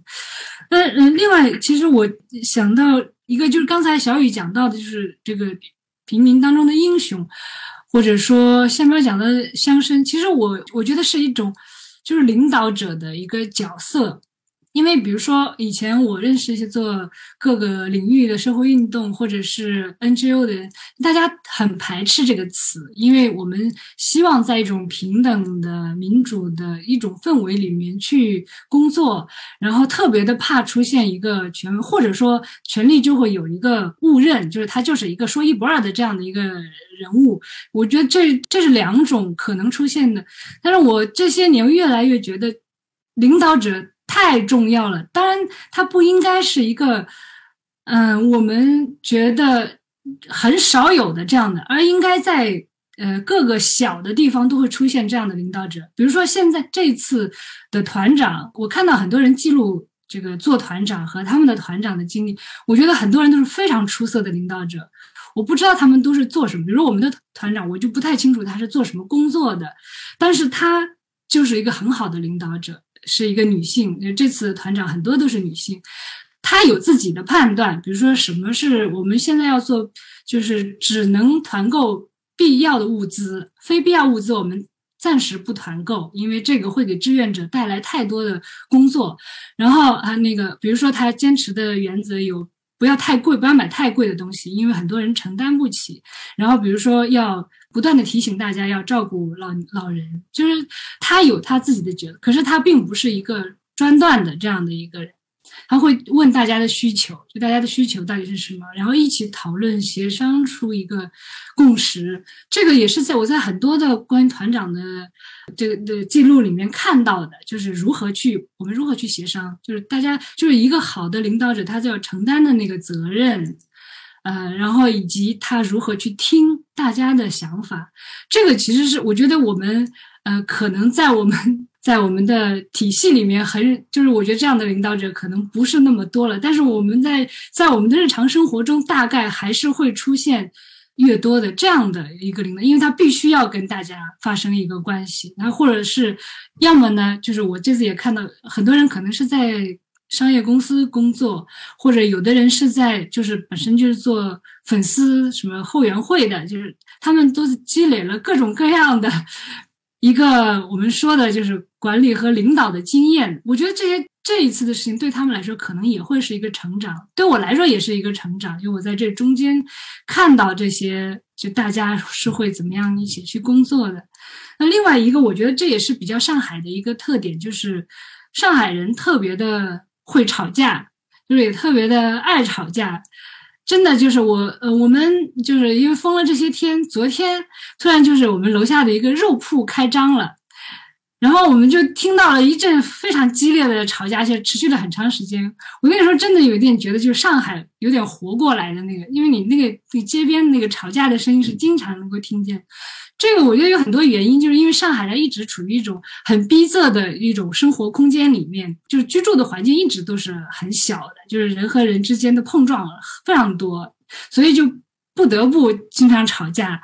那嗯，另外其实我想到一个，就是刚才小雨讲到的，就是这个平民当中的英雄。或者说下面讲的乡绅，其实我我觉得是一种，就是领导者的一个角色。因为比如说，以前我认识一些做各个领域的社会运动或者是 NGO 的人，大家很排斥这个词，因为我们希望在一种平等的、民主的一种氛围里面去工作，然后特别的怕出现一个权，或者说权力就会有一个误认，就是他就是一个说一不二的这样的一个人物。我觉得这这是两种可能出现的，但是我这些年越来越觉得领导者。太重要了，当然，它不应该是一个，嗯，我们觉得很少有的这样的，而应该在呃各个小的地方都会出现这样的领导者。比如说，现在这次的团长，我看到很多人记录这个做团长和他们的团长的经历，我觉得很多人都是非常出色的领导者。我不知道他们都是做什么，比如我们的团长，我就不太清楚他是做什么工作的，但是他就是一个很好的领导者。是一个女性，这次团长很多都是女性，她有自己的判断，比如说什么是我们现在要做，就是只能团购必要的物资，非必要物资我们暂时不团购，因为这个会给志愿者带来太多的工作。然后啊，那个比如说他坚持的原则有。不要太贵，不要买太贵的东西，因为很多人承担不起。然后，比如说要不断的提醒大家要照顾老老人，就是他有他自己的角色，可是他并不是一个专断的这样的一个人。他会问大家的需求，就大家的需求到底是什么，然后一起讨论协商出一个共识。这个也是在我在很多的关于团长的这个的记录里面看到的，就是如何去我们如何去协商，就是大家就是一个好的领导者，他就要承担的那个责任，呃，然后以及他如何去听大家的想法。这个其实是我觉得我们呃可能在我们。在我们的体系里面，很就是我觉得这样的领导者可能不是那么多了。但是我们在在我们的日常生活中，大概还是会出现越多的这样的一个领导，因为他必须要跟大家发生一个关系，然后或者是要么呢，就是我这次也看到很多人可能是在商业公司工作，或者有的人是在就是本身就是做粉丝什么后援会的，就是他们都是积累了各种各样的。一个我们说的就是管理和领导的经验，我觉得这些这一次的事情对他们来说可能也会是一个成长，对我来说也是一个成长。就我在这中间看到这些，就大家是会怎么样一起去工作的。那另外一个，我觉得这也是比较上海的一个特点，就是上海人特别的会吵架，就是也特别的爱吵架。真的就是我，呃，我们就是因为封了这些天，昨天突然就是我们楼下的一个肉铺开张了，然后我们就听到了一阵非常激烈的吵架，而且持续了很长时间。我那个时候真的有一点觉得，就是上海有点活过来的那个，因为你那个你街边那个吵架的声音是经常能够听见。这个我觉得有很多原因，就是因为上海人一直处于一种很逼仄的一种生活空间里面，就是居住的环境一直都是很小的，就是人和人之间的碰撞非常多，所以就不得不经常吵架。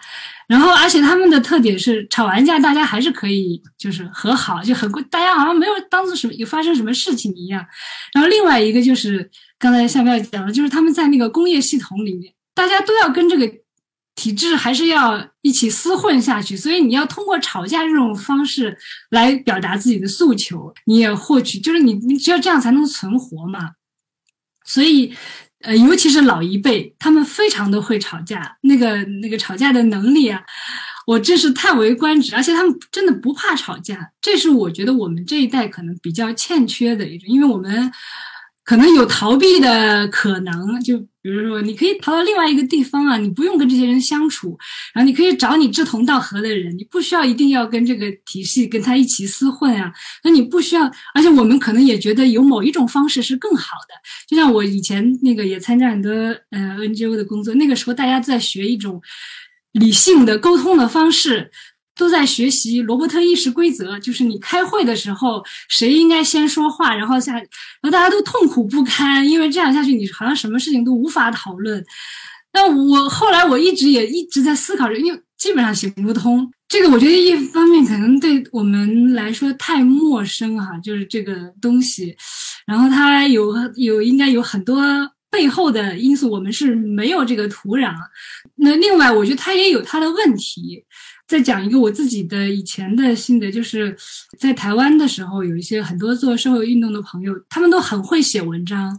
然后，而且他们的特点是吵完架大家还是可以就是和好，就很大家好像没有当做什么有发生什么事情一样。然后另外一个就是刚才夏妙讲的，就是他们在那个工业系统里面，大家都要跟这个。体制还是要一起厮混下去，所以你要通过吵架这种方式来表达自己的诉求，你也获取，就是你你只有这样才能存活嘛。所以，呃，尤其是老一辈，他们非常的会吵架，那个那个吵架的能力啊，我真是叹为观止。而且他们真的不怕吵架，这是我觉得我们这一代可能比较欠缺的一种，因为我们。可能有逃避的可能，就比如说，你可以逃到另外一个地方啊，你不用跟这些人相处，然后你可以找你志同道合的人，你不需要一定要跟这个体系跟他一起厮混啊。那你不需要，而且我们可能也觉得有某一种方式是更好的。就像我以前那个也参加很多呃 NGO 的工作，那个时候大家在学一种理性的沟通的方式。都在学习罗伯特议事规则，就是你开会的时候，谁应该先说话，然后下，然后大家都痛苦不堪，因为这样下去，你好像什么事情都无法讨论。那我后来我一直也一直在思考着，因为基本上行不通。这个我觉得一方面可能对我们来说太陌生哈，就是这个东西，然后它有有应该有很多背后的因素，我们是没有这个土壤。那另外，我觉得它也有它的问题。再讲一个我自己的以前的心得，就是在台湾的时候，有一些很多做社会运动的朋友，他们都很会写文章，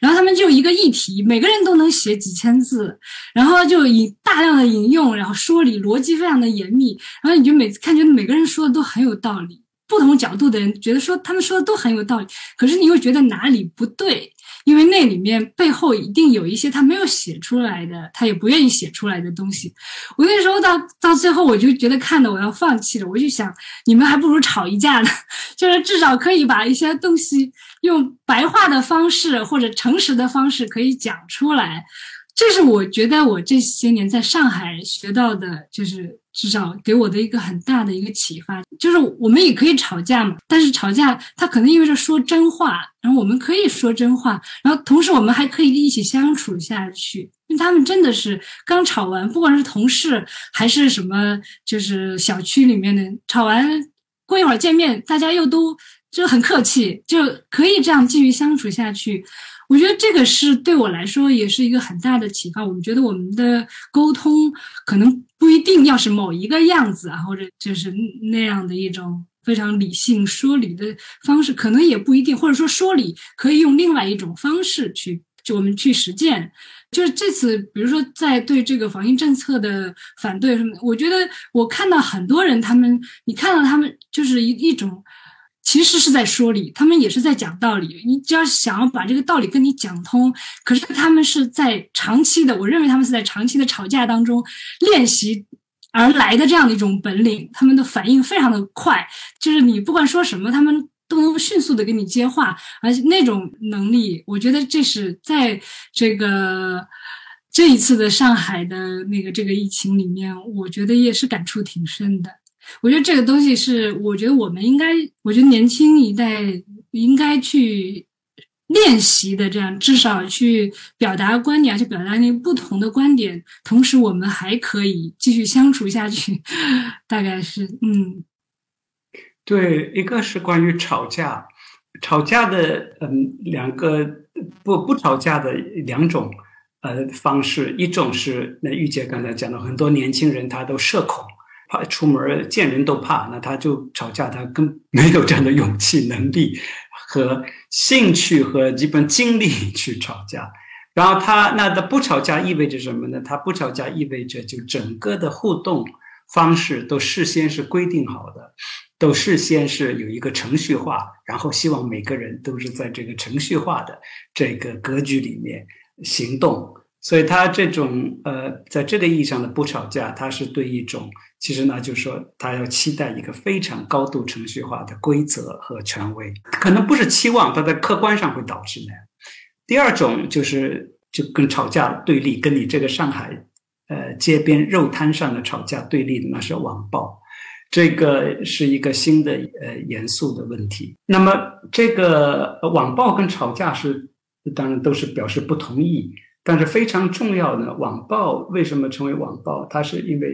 然后他们就一个议题，每个人都能写几千字，然后就以大量的引用，然后说理逻辑非常的严密，然后你就每次看觉得每个人说的都很有道理，不同角度的人觉得说他们说的都很有道理，可是你又觉得哪里不对。因为那里面背后一定有一些他没有写出来的，他也不愿意写出来的东西。我那时候到到最后，我就觉得看的我要放弃了。我就想，你们还不如吵一架呢，就是至少可以把一些东西用白话的方式或者诚实的方式可以讲出来。这是我觉得我这些年在上海学到的，就是至少给我的一个很大的一个启发，就是我们也可以吵架嘛，但是吵架它可能意味着说真话，然后我们可以说真话，然后同时我们还可以一起相处下去。因为他们真的是刚吵完，不管是同事还是什么，就是小区里面的吵完，过一会儿见面，大家又都就很客气，就可以这样继续相处下去。我觉得这个是对我来说也是一个很大的启发。我们觉得我们的沟通可能不一定要是某一个样子啊，或者就是那样的一种非常理性说理的方式，可能也不一定，或者说说理可以用另外一种方式去，就我们去实践。就是这次，比如说在对这个防疫政策的反对什么，我觉得我看到很多人，他们你看到他们就是一一种。其实是在说理，他们也是在讲道理。你只要想要把这个道理跟你讲通，可是他们是在长期的，我认为他们是在长期的吵架当中练习而来的这样的一种本领。他们的反应非常的快，就是你不管说什么，他们都能迅速的给你接话，而且那种能力，我觉得这是在这个这一次的上海的那个这个疫情里面，我觉得也是感触挺深的。我觉得这个东西是，我觉得我们应该，我觉得年轻一代应该去练习的，这样至少去表达观点，去表达那个不同的观点，同时我们还可以继续相处下去。大概是，嗯，对，一个是关于吵架，吵架的，嗯，两个不不吵架的两种呃方式，一种是那玉姐刚才讲的，很多年轻人他都社恐。怕出门见人都怕，那他就吵架，他更没有这样的勇气、能力和兴趣和基本精力去吵架。然后他那他不吵架意味着什么呢？他不吵架意味着就整个的互动方式都事先是规定好的，都事先是有一个程序化，然后希望每个人都是在这个程序化的这个格局里面行动。所以他这种呃，在这个意义上的不吵架，他是对一种。其实呢，就是说，他要期待一个非常高度程序化的规则和权威，可能不是期望，它在客观上会导致那样。第二种就是，就跟吵架对立，跟你这个上海，呃，街边肉摊上的吵架对立的，那是网暴，这个是一个新的呃严肃的问题。那么，这个网暴跟吵架是，当然都是表示不同意，但是非常重要的，网暴为什么成为网暴？它是因为。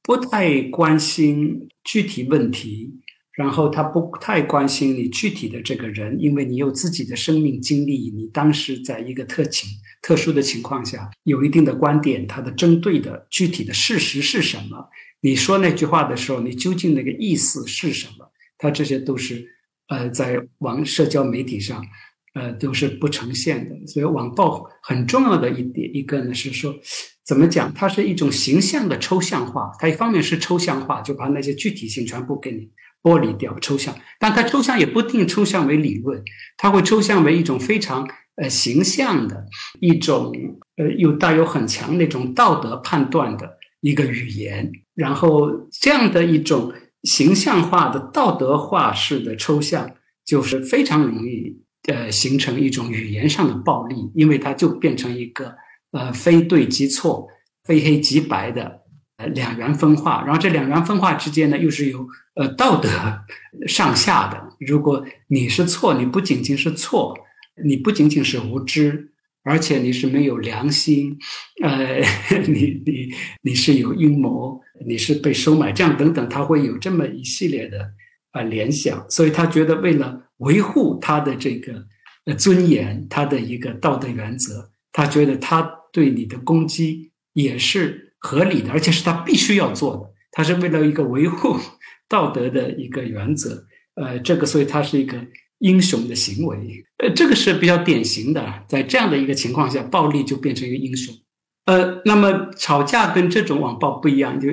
不太关心具体问题，然后他不太关心你具体的这个人，因为你有自己的生命经历，你当时在一个特情、特殊的情况下，有一定的观点，他的针对的具体的事实是什么？你说那句话的时候，你究竟那个意思是什么？他这些都是，呃，在网社交媒体上。呃，都是不呈现的，所以网暴很重要的一点一个呢是说，怎么讲？它是一种形象的抽象化。它一方面是抽象化，就把那些具体性全部给你剥离掉，抽象。但它抽象也不一定抽象为理论，它会抽象为一种非常呃形象的一种呃又带有很强那种道德判断的一个语言，然后这样的一种形象化的道德化式的抽象，就是非常容易呃形成一种语言上的暴力，因为它就变成一个呃非对即错、非黑即白的。呃，两元分化，然后这两元分化之间呢，又是有呃道德上下的。如果你是错，你不仅仅是错，你不仅仅是无知，而且你是没有良心，呃，你你你是有阴谋，你是被收买，这样等等，他会有这么一系列的啊联想。所以他觉得，为了维护他的这个呃尊严，他的一个道德原则，他觉得他对你的攻击也是。合理的，而且是他必须要做的，他是为了一个维护 道德的一个原则，呃，这个所以他是一个英雄的行为，呃，这个是比较典型的，在这样的一个情况下，暴力就变成一个英雄，呃，那么吵架跟这种网暴不一样，就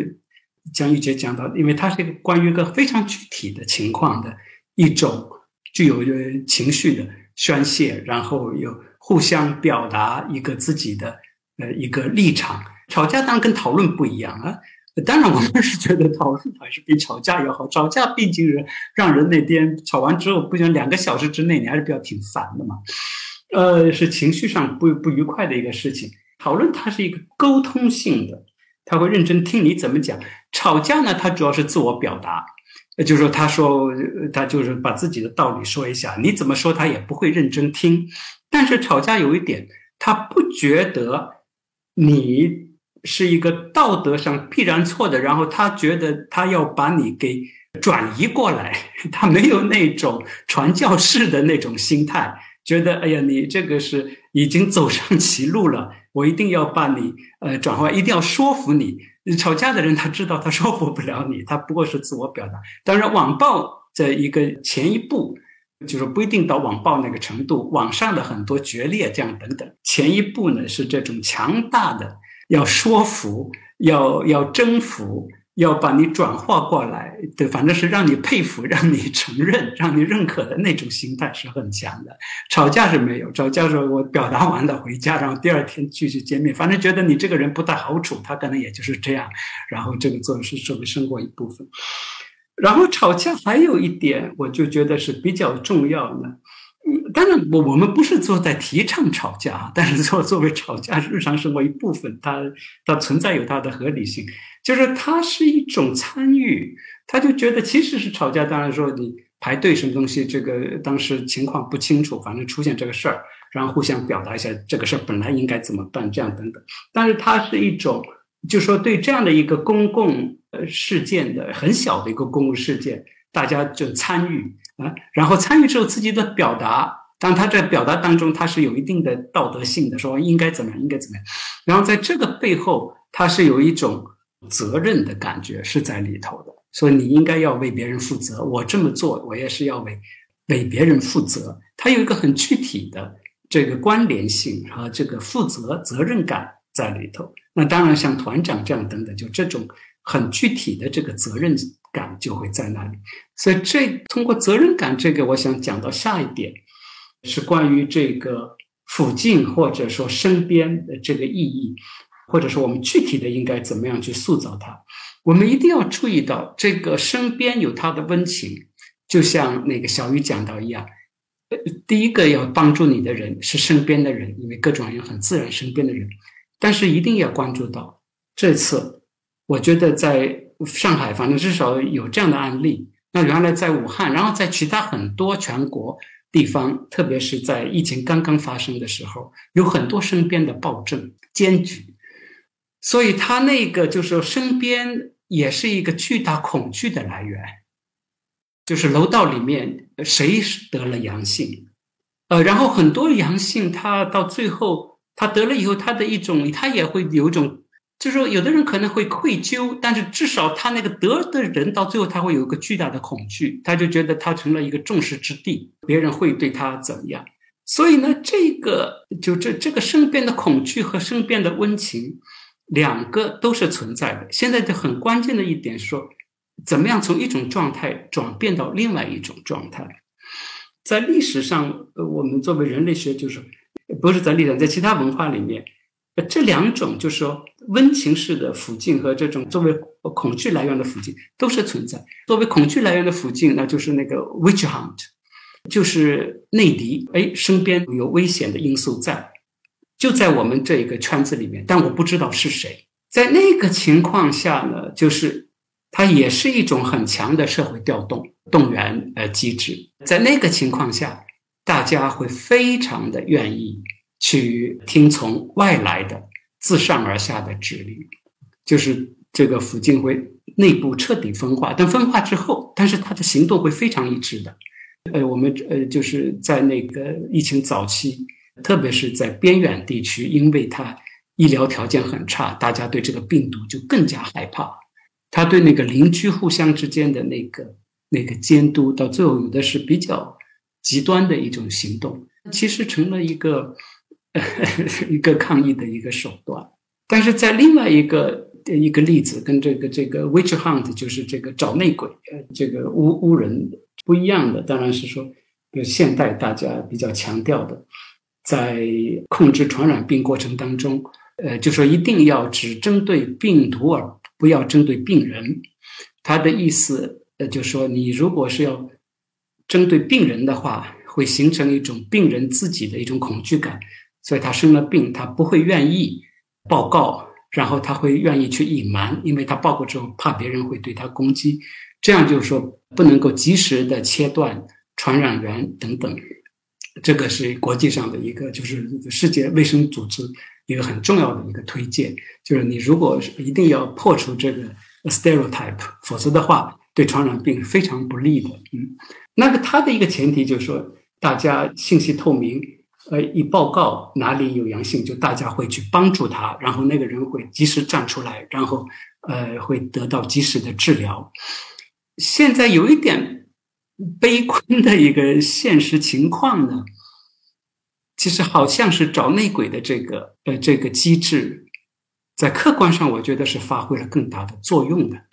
江玉杰讲到，因为它是一个关于一个非常具体的情况的一种具有情绪的宣泄，然后有互相表达一个自己的呃一个立场。吵架当然跟讨论不一样啊，当然我们是觉得讨论还是比吵架要好。吵架毕竟是让人那边吵完之后，不行两个小时之内你还是比较挺烦的嘛，呃，是情绪上不不愉快的一个事情。讨论它是一个沟通性的，他会认真听你怎么讲。吵架呢，他主要是自我表达，就是说他说他就是把自己的道理说一下，你怎么说他也不会认真听。但是吵架有一点，他不觉得你。是一个道德上必然错的，然后他觉得他要把你给转移过来，他没有那种传教士的那种心态，觉得哎呀，你这个是已经走上歧路了，我一定要把你呃转化，一定要说服你。吵架的人他知道他说服不了你，他不过是自我表达。当然，网暴这一个前一步，就是不一定到网暴那个程度，网上的很多决裂这样等等，前一步呢是这种强大的。要说服，要要征服，要把你转化过来，对，反正是让你佩服，让你承认，让你认可的那种心态是很强的。吵架是没有，吵架时候我表达完了回家，然后第二天继续见面，反正觉得你这个人不太好处，他可能也就是这样。然后这个做是作为生活一部分。然后吵架还有一点，我就觉得是比较重要的。嗯，当然，我我们不是坐在提倡吵架啊，但是作作为吵架日常生活一部分，它它存在有它的合理性，就是它是一种参与，他就觉得其实是吵架。当然说你排队什么东西，这个当时情况不清楚，反正出现这个事儿，然后互相表达一下这个事儿本来应该怎么办，这样等等。但是它是一种，就说对这样的一个公共呃事件的很小的一个公共事件，大家就参与。啊，然后参与之后自己的表达，当他在表达当中，他是有一定的道德性的，说应该怎么样，应该怎么样。然后在这个背后，他是有一种责任的感觉是在里头的，所以你应该要为别人负责。我这么做，我也是要为为别人负责。他有一个很具体的这个关联性和这个负责责任感在里头。那当然，像团长这样等等，就这种很具体的这个责任。感就会在那里，所以这通过责任感这个，我想讲到下一点，是关于这个附近或者说身边的这个意义，或者说我们具体的应该怎么样去塑造它。我们一定要注意到，这个身边有它的温情，就像那个小雨讲到一样，第一个要帮助你的人是身边的人，因为各种人很自然身边的人，但是一定要关注到这次，我觉得在。上海，反正至少有这样的案例。那原来在武汉，然后在其他很多全国地方，特别是在疫情刚刚发生的时候，有很多身边的暴政艰举，所以他那个就是身边也是一个巨大恐惧的来源。就是楼道里面谁得了阳性，呃，然后很多阳性，他到最后他得了以后，他的一种他也会有一种。就是说，有的人可能会愧疚，但是至少他那个得的人到最后，他会有一个巨大的恐惧，他就觉得他成了一个众矢之的，别人会对他怎么样？所以呢，这个就这这个身边的恐惧和身边的温情，两个都是存在的。现在就很关键的一点说，怎么样从一种状态转变到另外一种状态？在历史上，呃，我们作为人类学就是不是在历史上，在其他文化里面，这两种就是说温情式的辅境和这种作为恐惧来源的辅境都是存在。作为恐惧来源的辅境，那就是那个 witch hunt，就是内敌，哎，身边有危险的因素在，就在我们这一个圈子里面，但我不知道是谁。在那个情况下呢，就是它也是一种很强的社会调动动员呃机制。在那个情况下，大家会非常的愿意去听从外来的自上而下的指令，就是这个附近会内部彻底分化。但分化之后，但是他的行动会非常一致的。呃，我们呃就是在那个疫情早期，特别是在边远地区，因为它医疗条件很差，大家对这个病毒就更加害怕。他对那个邻居互相之间的那个那个监督，到最后有的是比较极端的一种行动，其实成了一个 一个抗议的一个手段。但是在另外一个一个例子，跟这个这个 witch hunt，就是这个找内鬼，这个巫巫人。不一样的当然是说，比如现代大家比较强调的，在控制传染病过程当中，呃，就说一定要只针对病毒而不要针对病人。他的意思，呃，就说你如果是要针对病人的话，会形成一种病人自己的一种恐惧感，所以他生了病，他不会愿意报告，然后他会愿意去隐瞒，因为他报告之后怕别人会对他攻击。这样就是说，不能够及时的切断传染源等等，这个是国际上的一个，就是世界卫生组织一个很重要的一个推荐，就是你如果一定要破除这个 stereotype，否则的话，对传染病非常不利的。嗯，那个它的一个前提就是说，大家信息透明，呃，一报告哪里有阳性，就大家会去帮助他，然后那个人会及时站出来，然后呃，会得到及时的治疗。现在有一点悲观的一个现实情况呢，其实好像是找内鬼的这个呃这个机制，在客观上我觉得是发挥了更大的作用的，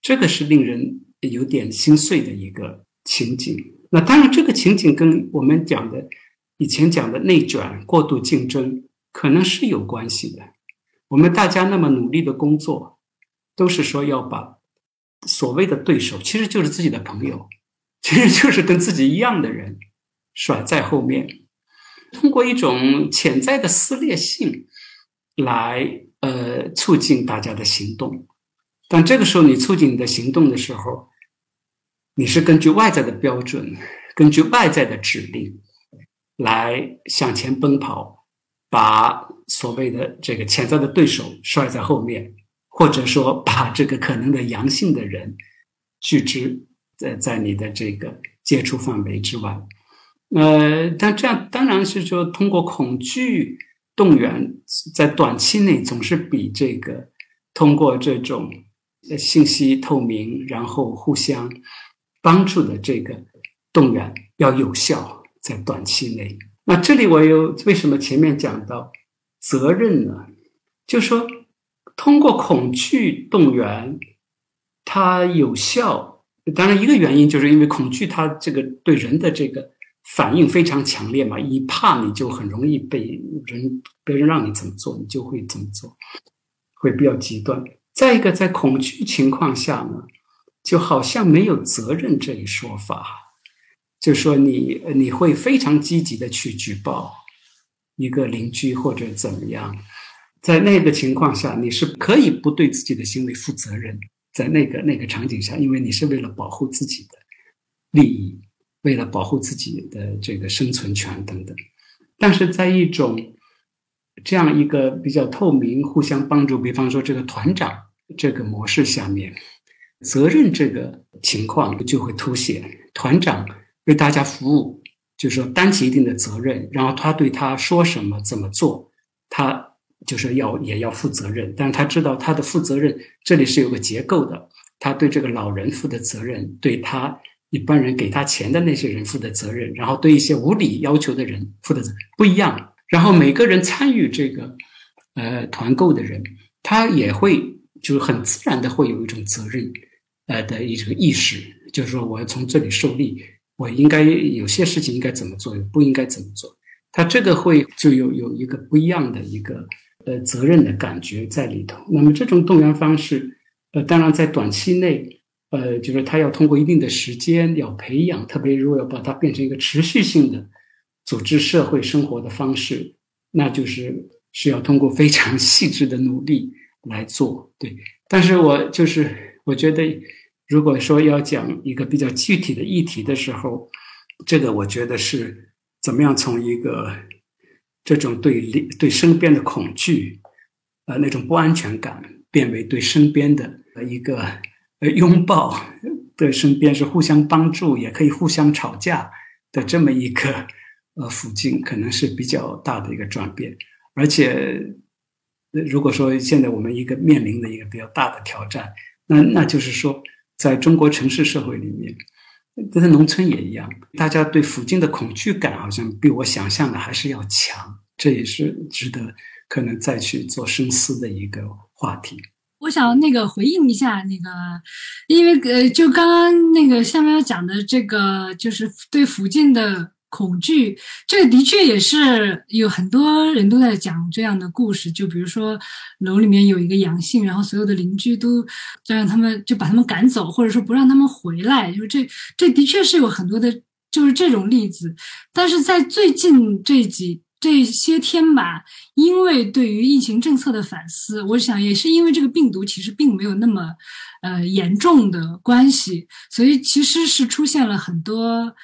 这个是令人有点心碎的一个情景。那当然，这个情景跟我们讲的以前讲的内卷、过度竞争可能是有关系的。我们大家那么努力的工作，都是说要把。所谓的对手其实就是自己的朋友，其实就是跟自己一样的人，甩在后面，通过一种潜在的撕裂性来呃促进大家的行动。但这个时候你促进你的行动的时候，你是根据外在的标准，根据外在的指令来向前奔跑，把所谓的这个潜在的对手甩在后面。或者说，把这个可能的阳性的人拒之在在你的这个接触范围之外。呃，但这样当然是说，通过恐惧动员，在短期内总是比这个通过这种信息透明，然后互相帮助的这个动员要有效，在短期内。那这里我又为什么前面讲到责任呢？就说。通过恐惧动员，它有效。当然，一个原因就是因为恐惧，它这个对人的这个反应非常强烈嘛。一怕你就很容易被人别人让你怎么做，你就会怎么做，会比较极端。再一个，在恐惧情况下呢，就好像没有责任这一说法，就说你你会非常积极的去举报一个邻居或者怎么样。在那个情况下，你是可以不对自己的行为负责任。在那个那个场景下，因为你是为了保护自己的利益，为了保护自己的这个生存权等等。但是在一种这样一个比较透明、互相帮助，比方说这个团长这个模式下面，责任这个情况就会凸显。团长为大家服务，就是说担起一定的责任，然后他对他说什么、怎么做，他。就是要也要负责任，但是他知道他的负责任这里是有个结构的，他对这个老人负的责任，对他一般人给他钱的那些人负的责任，然后对一些无理要求的人负的责不一样。然后每个人参与这个呃团购的人，他也会就是很自然的会有一种责任呃的一种意识，就是说我要从这里受利，我应该有些事情应该怎么做，不应该怎么做。他这个会就有有一个不一样的一个呃责任的感觉在里头。那么这种动员方式，呃，当然在短期内，呃，就是他要通过一定的时间要培养，特别如果要把它变成一个持续性的组织社会生活的方式，那就是需要通过非常 细致的努力来做。对，但是我就是我觉得，如果说要讲一个比较具体的议题的时候，这个我觉得是。怎么样从一个这种对对身边的恐惧，呃，那种不安全感，变为对身边的一个呃拥抱，对身边是互相帮助，也可以互相吵架的这么一个呃附近，可能是比较大的一个转变。而且，如果说现在我们一个面临的一个比较大的挑战，那那就是说，在中国城市社会里面。但是农村也一样，大家对附近的恐惧感好像比我想象的还是要强，这也是值得可能再去做深思的一个话题。我想那个回应一下那个，因为呃，就刚刚那个下面要讲的这个，就是对附近的。恐惧，这个的确也是有很多人都在讲这样的故事。就比如说，楼里面有一个阳性，然后所有的邻居都让他们就把他们赶走，或者说不让他们回来。就这，这的确是有很多的，就是这种例子。但是在最近这几这些天吧，因为对于疫情政策的反思，我想也是因为这个病毒其实并没有那么呃严重的关系，所以其实是出现了很多。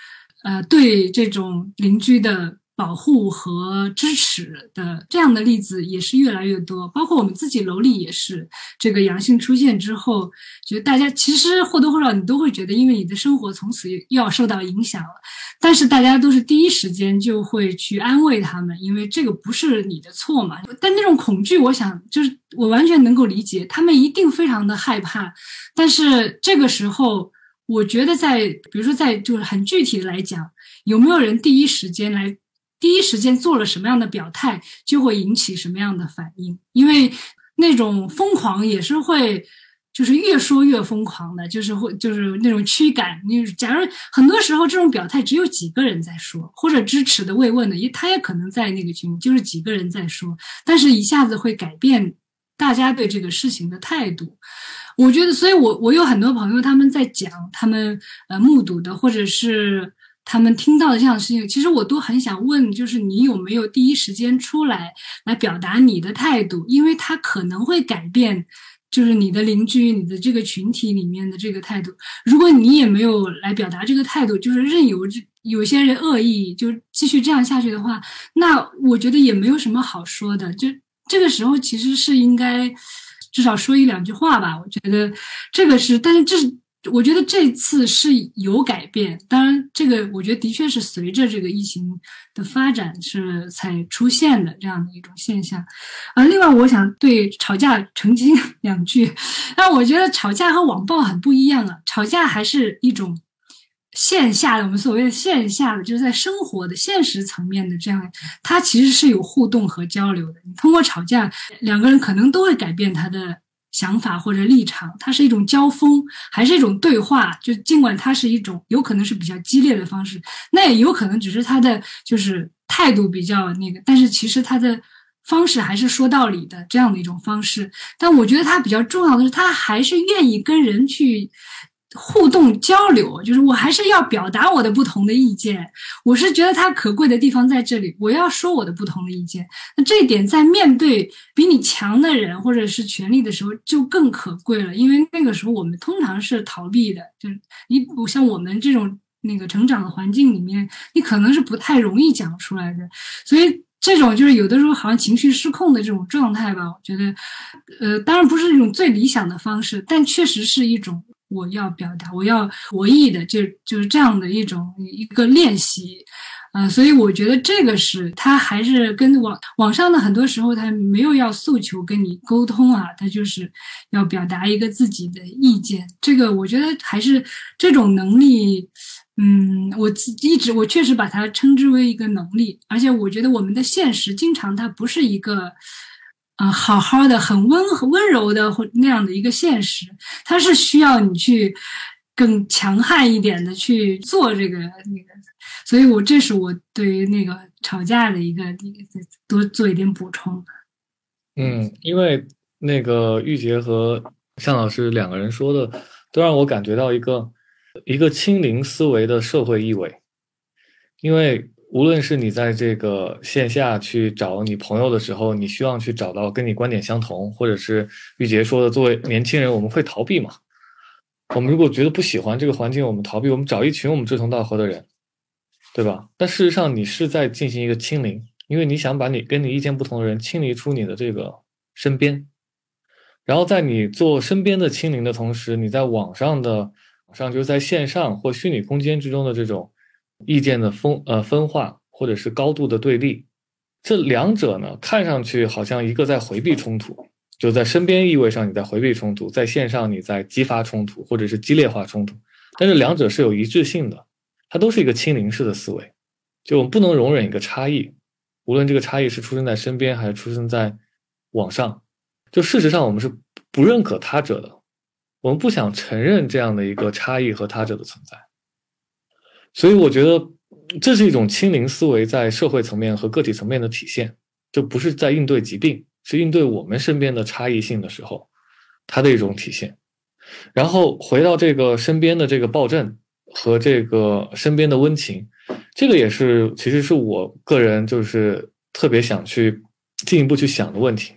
呃，对这种邻居的保护和支持的这样的例子也是越来越多，包括我们自己楼里也是。这个阳性出现之后，觉得大家其实或多或少你都会觉得，因为你的生活从此又要受到影响了。但是大家都是第一时间就会去安慰他们，因为这个不是你的错嘛。但那种恐惧，我想就是我完全能够理解，他们一定非常的害怕。但是这个时候。我觉得在，比如说在，就是很具体的来讲，有没有人第一时间来，第一时间做了什么样的表态，就会引起什么样的反应？因为那种疯狂也是会，就是越说越疯狂的，就是会，就是那种驱赶。你假如很多时候这种表态只有几个人在说，或者支持的慰问的，也他也可能在那个群，就是几个人在说，但是一下子会改变大家对这个事情的态度。我觉得，所以，我我有很多朋友，他们在讲他们呃目睹的，或者是他们听到的这样的事情，其实我都很想问，就是你有没有第一时间出来来表达你的态度？因为他可能会改变，就是你的邻居、你的这个群体里面的这个态度。如果你也没有来表达这个态度，就是任由这有些人恶意就继续这样下去的话，那我觉得也没有什么好说的。就这个时候，其实是应该。至少说一两句话吧，我觉得这个是，但是这是我觉得这次是有改变。当然，这个我觉得的确是随着这个疫情的发展是才出现的这样的一种现象。呃，另外我想对吵架澄清两句，但我觉得吵架和网暴很不一样啊，吵架还是一种。线下的我们所谓的线下的，就是在生活的现实层面的这样，它其实是有互动和交流的。你通过吵架，两个人可能都会改变他的想法或者立场，它是一种交锋，还是一种对话？就尽管它是一种有可能是比较激烈的方式，那也有可能只是他的就是态度比较那个，但是其实他的方式还是说道理的这样的一种方式。但我觉得他比较重要的是，他还是愿意跟人去。互动交流，就是我还是要表达我的不同的意见。我是觉得它可贵的地方在这里，我要说我的不同的意见。那这一点在面对比你强的人或者是权力的时候就更可贵了，因为那个时候我们通常是逃避的，就是你不像我们这种那个成长的环境里面，你可能是不太容易讲出来的。所以这种就是有的时候好像情绪失控的这种状态吧，我觉得，呃，当然不是一种最理想的方式，但确实是一种。我要表达，我要博弈的，就就是这样的一种一个练习，呃，所以我觉得这个是他还是跟网网上的很多时候他没有要诉求跟你沟通啊，他就是要表达一个自己的意见。这个我觉得还是这种能力，嗯，我自一直我确实把它称之为一个能力，而且我觉得我们的现实经常它不是一个。啊，好好的，很温和、温柔的或那样的一个现实，它是需要你去更强悍一点的去做这个那个，所以我这是我对于那个吵架的一个多做一点补充。嗯，因为那个玉洁和向老师两个人说的，都让我感觉到一个一个清零思维的社会意味，因为。无论是你在这个线下去找你朋友的时候，你希望去找到跟你观点相同，或者是玉洁说的，作为年轻人，我们会逃避嘛？我们如果觉得不喜欢这个环境，我们逃避，我们找一群我们志同道合的人，对吧？但事实上，你是在进行一个清零，因为你想把你跟你意见不同的人清离出你的这个身边，然后在你做身边的清零的同时，你在网上的网上就是在线上或虚拟空间之中的这种。意见的分呃分化，或者是高度的对立，这两者呢，看上去好像一个在回避冲突，就在身边意味上你在回避冲突，在线上你在激发冲突或者是激烈化冲突，但是两者是有一致性的，它都是一个清零式的思维，就我们不能容忍一个差异，无论这个差异是出生在身边还是出生在网上，就事实上我们是不认可他者的，我们不想承认这样的一个差异和他者的存在。所以我觉得这是一种清零思维在社会层面和个体层面的体现，就不是在应对疾病，是应对我们身边的差异性的时候，它的一种体现。然后回到这个身边的这个暴政和这个身边的温情，这个也是其实是我个人就是特别想去进一步去想的问题。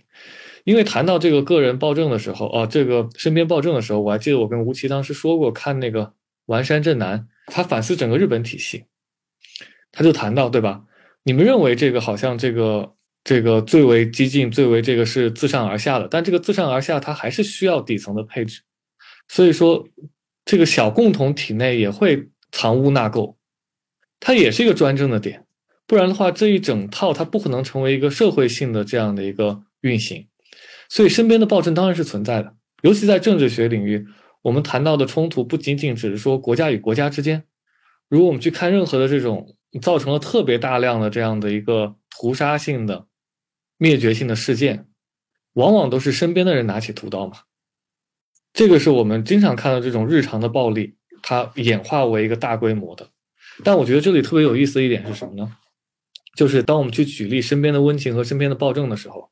因为谈到这个个人暴政的时候，啊，这个身边暴政的时候，我还记得我跟吴奇当时说过，看那个丸山正南。他反思整个日本体系，他就谈到，对吧？你们认为这个好像这个这个最为激进、最为这个是自上而下的，但这个自上而下，它还是需要底层的配置。所以说，这个小共同体内也会藏污纳垢，它也是一个专政的点。不然的话，这一整套它不可能成为一个社会性的这样的一个运行。所以，身边的暴政当然是存在的，尤其在政治学领域。我们谈到的冲突不仅仅只是说国家与国家之间，如果我们去看任何的这种造成了特别大量的这样的一个屠杀性的、灭绝性的事件，往往都是身边的人拿起屠刀嘛。这个是我们经常看到这种日常的暴力，它演化为一个大规模的。但我觉得这里特别有意思的一点是什么呢？就是当我们去举例身边的温情和身边的暴政的时候。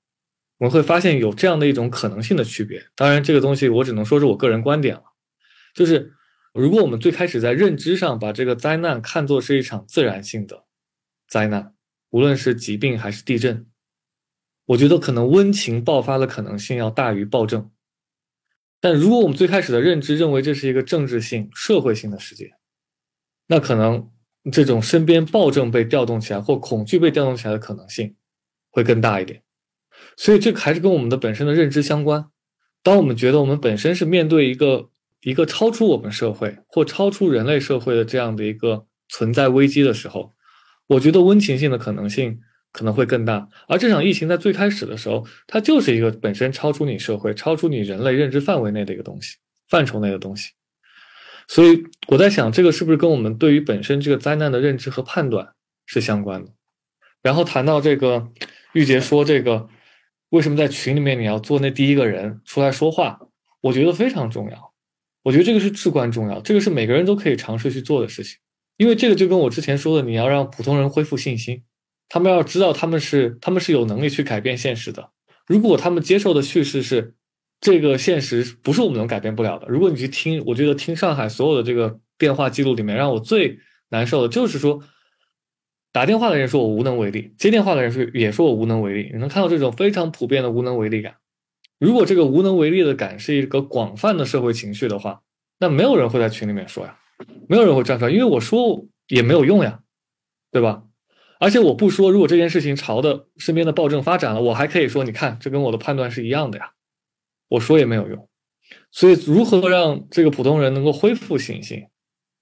我们会发现有这样的一种可能性的区别。当然，这个东西我只能说是我个人观点了。就是如果我们最开始在认知上把这个灾难看作是一场自然性的灾难，无论是疾病还是地震，我觉得可能温情爆发的可能性要大于暴政。但如果我们最开始的认知认为这是一个政治性、社会性的事件，那可能这种身边暴政被调动起来或恐惧被调动起来的可能性会更大一点。所以这还是跟我们的本身的认知相关。当我们觉得我们本身是面对一个一个超出我们社会或超出人类社会的这样的一个存在危机的时候，我觉得温情性的可能性可能会更大。而这场疫情在最开始的时候，它就是一个本身超出你社会、超出你人类认知范围内的一个东西、范畴内的东西。所以我在想，这个是不是跟我们对于本身这个灾难的认知和判断是相关的？然后谈到这个，玉洁说这个。为什么在群里面你要做那第一个人出来说话？我觉得非常重要，我觉得这个是至关重要，这个是每个人都可以尝试去做的事情。因为这个就跟我之前说的，你要让普通人恢复信心，他们要知道他们是他们是有能力去改变现实的。如果他们接受的叙事是这个现实不是我们能改变不了的，如果你去听，我觉得听上海所有的这个电话记录里面，让我最难受的就是说。打电话的人说我无能为力，接电话的人是也说我无能为力。你能看到这种非常普遍的无能为力感。如果这个无能为力的感是一个广泛的社会情绪的话，那没有人会在群里面说呀，没有人会站出来，因为我说也没有用呀，对吧？而且我不说，如果这件事情朝的身边的暴政发展了，我还可以说，你看这跟我的判断是一样的呀，我说也没有用。所以，如何让这个普通人能够恢复信心？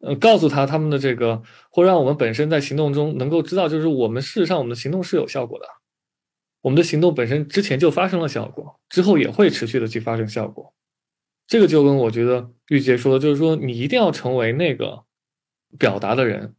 呃，告诉他他们的这个，或让我们本身在行动中能够知道，就是我们事实上我们的行动是有效果的，我们的行动本身之前就发生了效果，之后也会持续的去发生效果。这个就跟我觉得玉洁说的，就是说你一定要成为那个表达的人。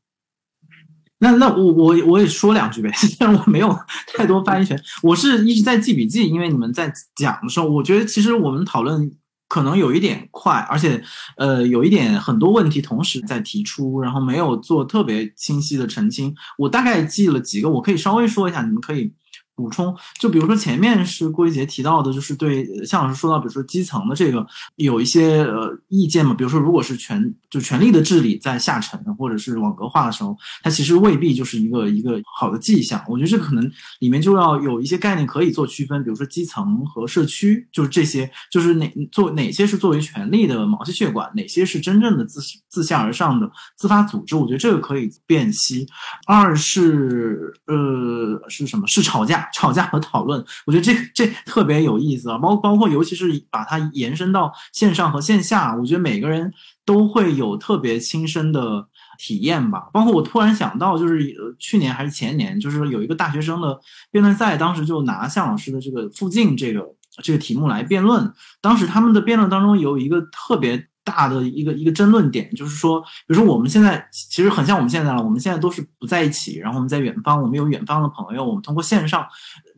那那我我我也说两句呗，虽然我没有太多发言权，我是一直在记笔记，因为你们在讲的时候，我觉得其实我们讨论可能有一点快，而且呃有一点很多问题同时在提出，然后没有做特别清晰的澄清。我大概记了几个，我可以稍微说一下，你们可以。补充，就比如说前面是郭一杰提到的，就是对向老师说到，比如说基层的这个有一些呃意见嘛，比如说如果是权就权力的治理在下沉或者是网格化的时候，它其实未必就是一个一个好的迹象。我觉得这可能里面就要有一些概念可以做区分，比如说基层和社区，就是这些，就是哪做哪些是作为权力的毛细血管，哪些是真正的自自下而上的自发组织。我觉得这个可以辨析。二是呃是什么？是吵架。吵架和讨论，我觉得这这特别有意思啊！包包括尤其是把它延伸到线上和线下，我觉得每个人都会有特别亲身的体验吧。包括我突然想到，就是去年还是前年，就是有一个大学生的辩论赛，当时就拿向老师的这个附近这个这个题目来辩论。当时他们的辩论当中有一个特别。大的一个一个争论点就是说，比如说我们现在其实很像我们现在了，我们现在都是不在一起，然后我们在远方，我们有远方的朋友，我们通过线上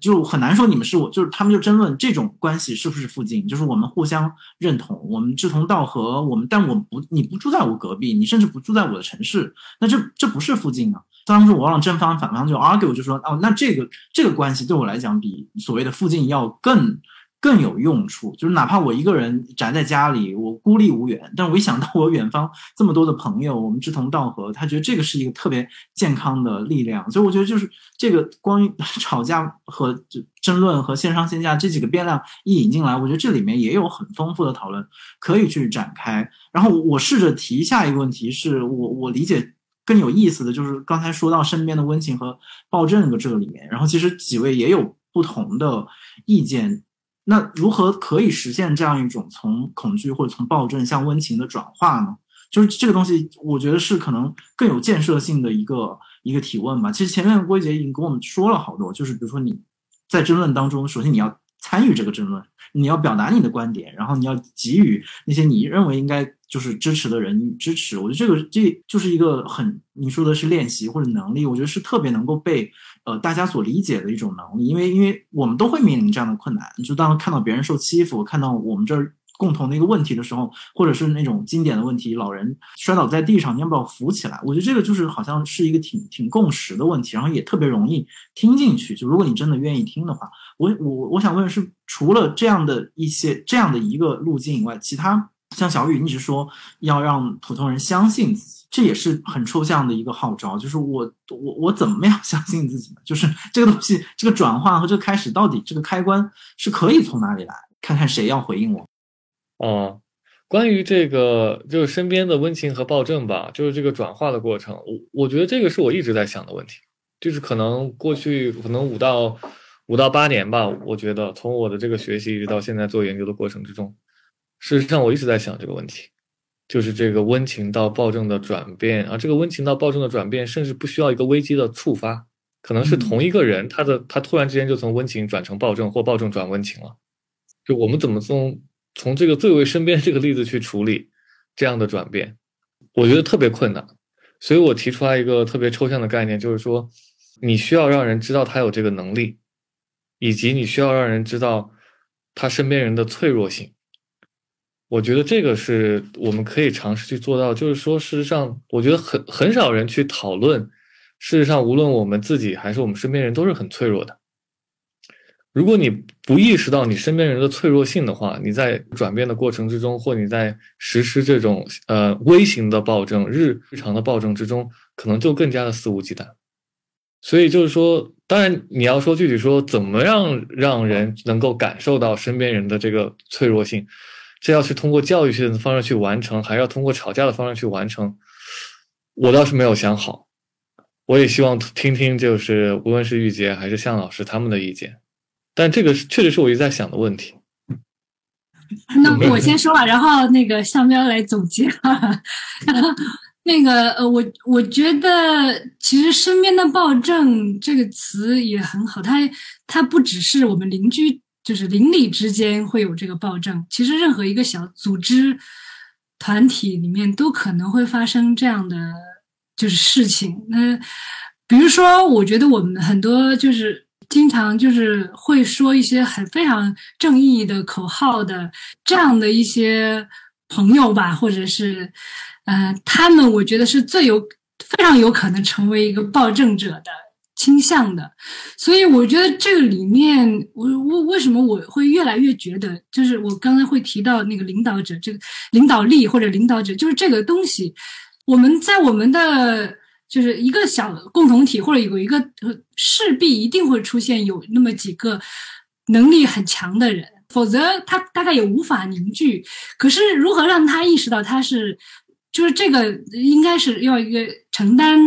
就很难说你们是我，就是他们就争论这种关系是不是附近，就是我们互相认同，我们志同道合，我们但我不你不住在我隔壁，你甚至不住在我的城市，那这这不是附近啊。当时我让正方反方就 argue 就说哦，那这个这个关系对我来讲比所谓的附近要更。更有用处，就是哪怕我一个人宅在家里，我孤立无援，但我一想到我远方这么多的朋友，我们志同道合，他觉得这个是一个特别健康的力量。所以我觉得就是这个关于 吵架和争论和线上线下这几个变量一引进来，我觉得这里面也有很丰富的讨论可以去展开。然后我试着提下一个问题，是我我理解更有意思的就是刚才说到身边的温情和暴政的这个里面，然后其实几位也有不同的意见。那如何可以实现这样一种从恐惧或者从暴政向温情的转化呢？就是这个东西，我觉得是可能更有建设性的一个一个提问吧。其实前面郭杰已经跟我们说了好多，就是比如说你在争论当中，首先你要参与这个争论，你要表达你的观点，然后你要给予那些你认为应该就是支持的人支持。我觉得这个这就是一个很你说的是练习或者能力，我觉得是特别能够被。呃，大家所理解的一种能力，因为因为我们都会面临这样的困难。就当看到别人受欺负，看到我们这儿共同的一个问题的时候，或者是那种经典的问题，老人摔倒在地上，你要不要扶起来？我觉得这个就是好像是一个挺挺共识的问题，然后也特别容易听进去。就如果你真的愿意听的话，我我我想问是，除了这样的一些这样的一个路径以外，其他像小雨一直说要让普通人相信自己。这也是很抽象的一个号召，就是我我我怎么样 相信自己呢？就是这个东西，这个转换和这个开始，到底这个开关是可以从哪里来？看看谁要回应我。哦，关于这个就是身边的温情和暴政吧，就是这个转化的过程，我我觉得这个是我一直在想的问题，就是可能过去可能五到五到八年吧，我觉得从我的这个学习一直到现在做研究的过程之中，事实上我一直在想这个问题。就是这个温情到暴政的转变啊，这个温情到暴政的转变，甚至不需要一个危机的触发，可能是同一个人，他的他突然之间就从温情转成暴政，或暴政转温情了。就我们怎么从从这个最为身边这个例子去处理这样的转变，我觉得特别困难。所以我提出来一个特别抽象的概念，就是说，你需要让人知道他有这个能力，以及你需要让人知道他身边人的脆弱性。我觉得这个是我们可以尝试去做到，就是说，事实上，我觉得很很少人去讨论。事实上，无论我们自己还是我们身边人，都是很脆弱的。如果你不意识到你身边人的脆弱性的话，你在转变的过程之中，或你在实施这种呃微型的暴政、日日常的暴政之中，可能就更加的肆无忌惮。所以就是说，当然你要说具体说怎么样让人能够感受到身边人的这个脆弱性。这要是通过教育性的方式去完成，还要通过吵架的方式去完成，我倒是没有想好。我也希望听听，就是无论是玉洁还是向老师他们的意见。但这个确实是我一直在想的问题。那 我先说了，然后那个向彪来总结。那个呃，我我觉得其实“身边的暴政”这个词也很好，它它不只是我们邻居。就是邻里之间会有这个暴政，其实任何一个小组织、团体里面都可能会发生这样的就是事情。那比如说，我觉得我们很多就是经常就是会说一些很非常正义的口号的这样的一些朋友吧，或者是，呃，他们我觉得是最有非常有可能成为一个暴政者的倾向的，所以我觉得这个里面，我我为什么我会越来越觉得，就是我刚才会提到那个领导者，这个领导力或者领导者，就是这个东西，我们在我们的。就是一个小共同体，或者有一个势必一定会出现有那么几个能力很强的人，否则他大概也无法凝聚。可是如何让他意识到他是，就是这个应该是要一个承担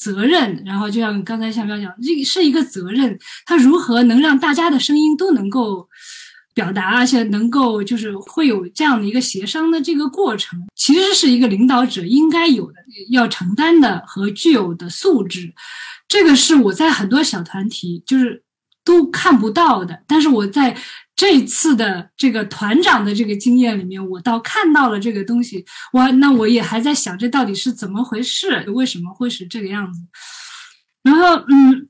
责任，然后就像刚才向彪讲，这是一个责任，他如何能让大家的声音都能够。表达，而且能够就是会有这样的一个协商的这个过程，其实是一个领导者应该有的、要承担的和具有的素质。这个是我在很多小团体就是都看不到的，但是我在这次的这个团长的这个经验里面，我倒看到了这个东西。我那我也还在想，这到底是怎么回事？为什么会是这个样子？然后，嗯。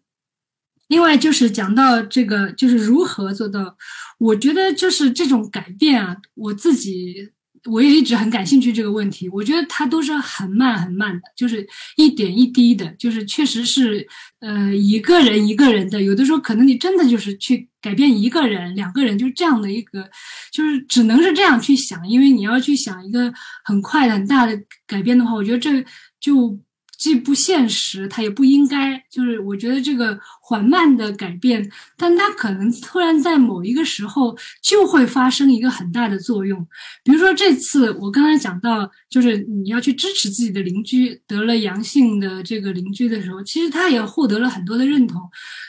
另外就是讲到这个，就是如何做到，我觉得就是这种改变啊，我自己我也一直很感兴趣这个问题。我觉得它都是很慢很慢的，就是一点一滴的，就是确实是呃一个人一个人的，有的时候可能你真的就是去改变一个人、两个人，就是这样的一个，就是只能是这样去想，因为你要去想一个很快的、很大的改变的话，我觉得这就。既不现实，它也不应该。就是我觉得这个缓慢的改变，但它可能突然在某一个时候就会发生一个很大的作用。比如说这次我刚才讲到，就是你要去支持自己的邻居得了阳性的这个邻居的时候，其实他也获得了很多的认同。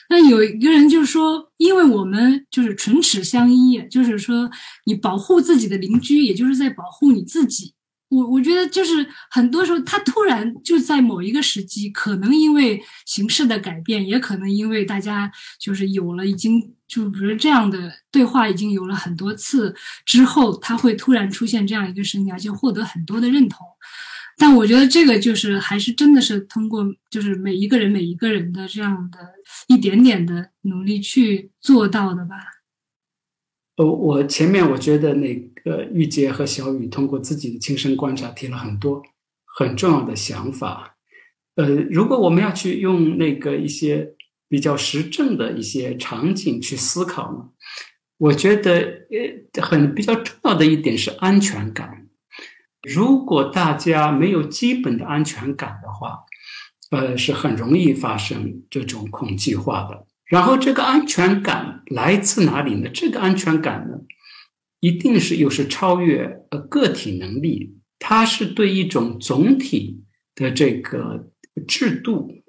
那有一个人就说，因为我们就是唇齿相依，就是说你保护自己的邻居，也就是在保护你自己。我我觉得就是很多时候，他突然就在某一个时机，可能因为形势的改变，也可能因为大家就是有了已经就比如这样的对话已经有了很多次之后，他会突然出现这样一个声音，而且获得很多的认同。但我觉得这个就是还是真的是通过就是每一个人每一个人的这样的一点点的努力去做到的吧。呃，我前面我觉得那呃玉洁和小雨通过自己的亲身观察提了很多很重要的想法。呃，如果我们要去用那个一些比较实证的一些场景去思考呢，我觉得呃很比较重要的一点是安全感。如果大家没有基本的安全感的话，呃，是很容易发生这种恐惧化的。然后这个安全感来自哪里呢？这个安全感呢，一定是又是超越呃个体能力，它是对一种总体的这个制度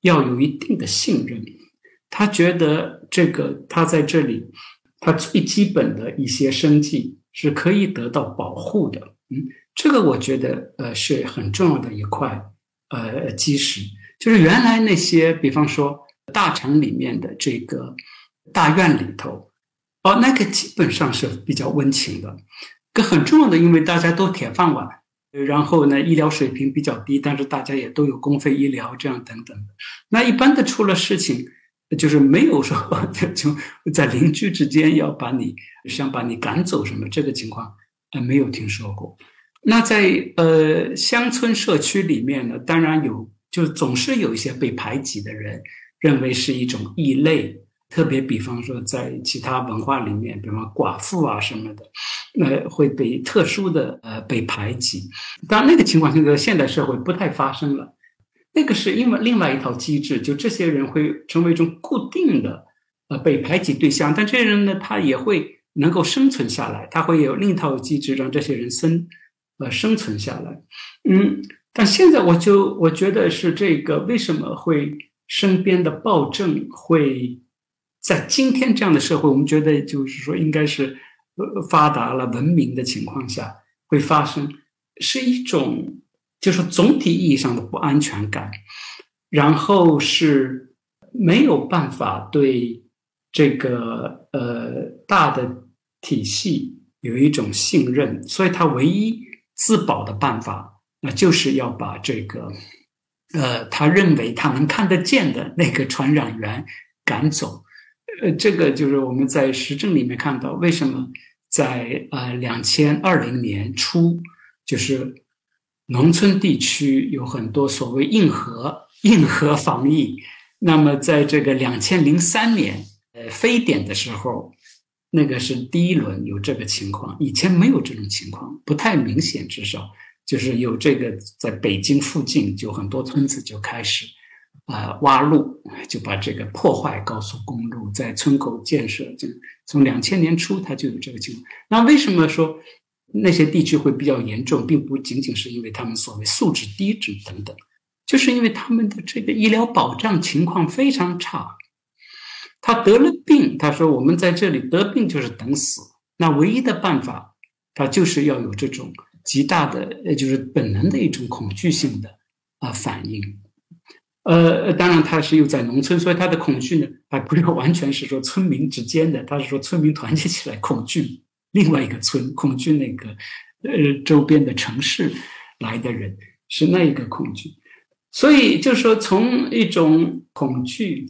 要有一定的信任。他觉得这个他在这里，他最基本的一些生计是可以得到保护的。嗯，这个我觉得呃是很重要的一块呃基石，就是原来那些比方说。大城里面的这个大院里头，哦，那个基本上是比较温情的。个很重要的，因为大家都铁饭碗，然后呢，医疗水平比较低，但是大家也都有公费医疗，这样等等的。那一般的出了事情，就是没有说 就在邻居之间要把你想把你赶走什么这个情况，呃，没有听说过。那在呃乡村社区里面呢，当然有，就总是有一些被排挤的人。认为是一种异类，特别比方说在其他文化里面，比方寡妇啊什么的，呃，会被特殊的呃被排挤。当然，那个情况现在现代社会不太发生了。那个是因为另外一套机制，就这些人会成为一种固定的呃被排挤对象，但这些人呢，他也会能够生存下来，他会有另一套机制让这些人生呃生存下来。嗯，但现在我就我觉得是这个为什么会？身边的暴政会在今天这样的社会，我们觉得就是说应该是呃发达了、文明的情况下会发生，是一种就是总体意义上的不安全感，然后是没有办法对这个呃大的体系有一种信任，所以他唯一自保的办法，那就是要把这个。呃，他认为他能看得见的那个传染源，赶走。呃，这个就是我们在实证里面看到，为什么在呃两千二零年初，就是农村地区有很多所谓硬核硬核防疫，那么在这个两千零三年呃非典的时候，那个是第一轮有这个情况，以前没有这种情况，不太明显，至少就是有这个在北京附近就很多村子就开始。啊，挖路就把这个破坏高速公路，在村口建设，就从两千年初它就有这个情况。那为什么说那些地区会比较严重，并不仅仅是因为他们所谓素质低质等等，就是因为他们的这个医疗保障情况非常差。他得了病，他说我们在这里得病就是等死，那唯一的办法，他就是要有这种极大的，呃，就是本能的一种恐惧性的啊反应。呃，当然他是又在农村，所以他的恐惧呢，还不是完全是说村民之间的，他是说村民团结起来恐惧另外一个村，恐惧那个呃周边的城市来的人，是那一个恐惧。所以就是说，从一种恐惧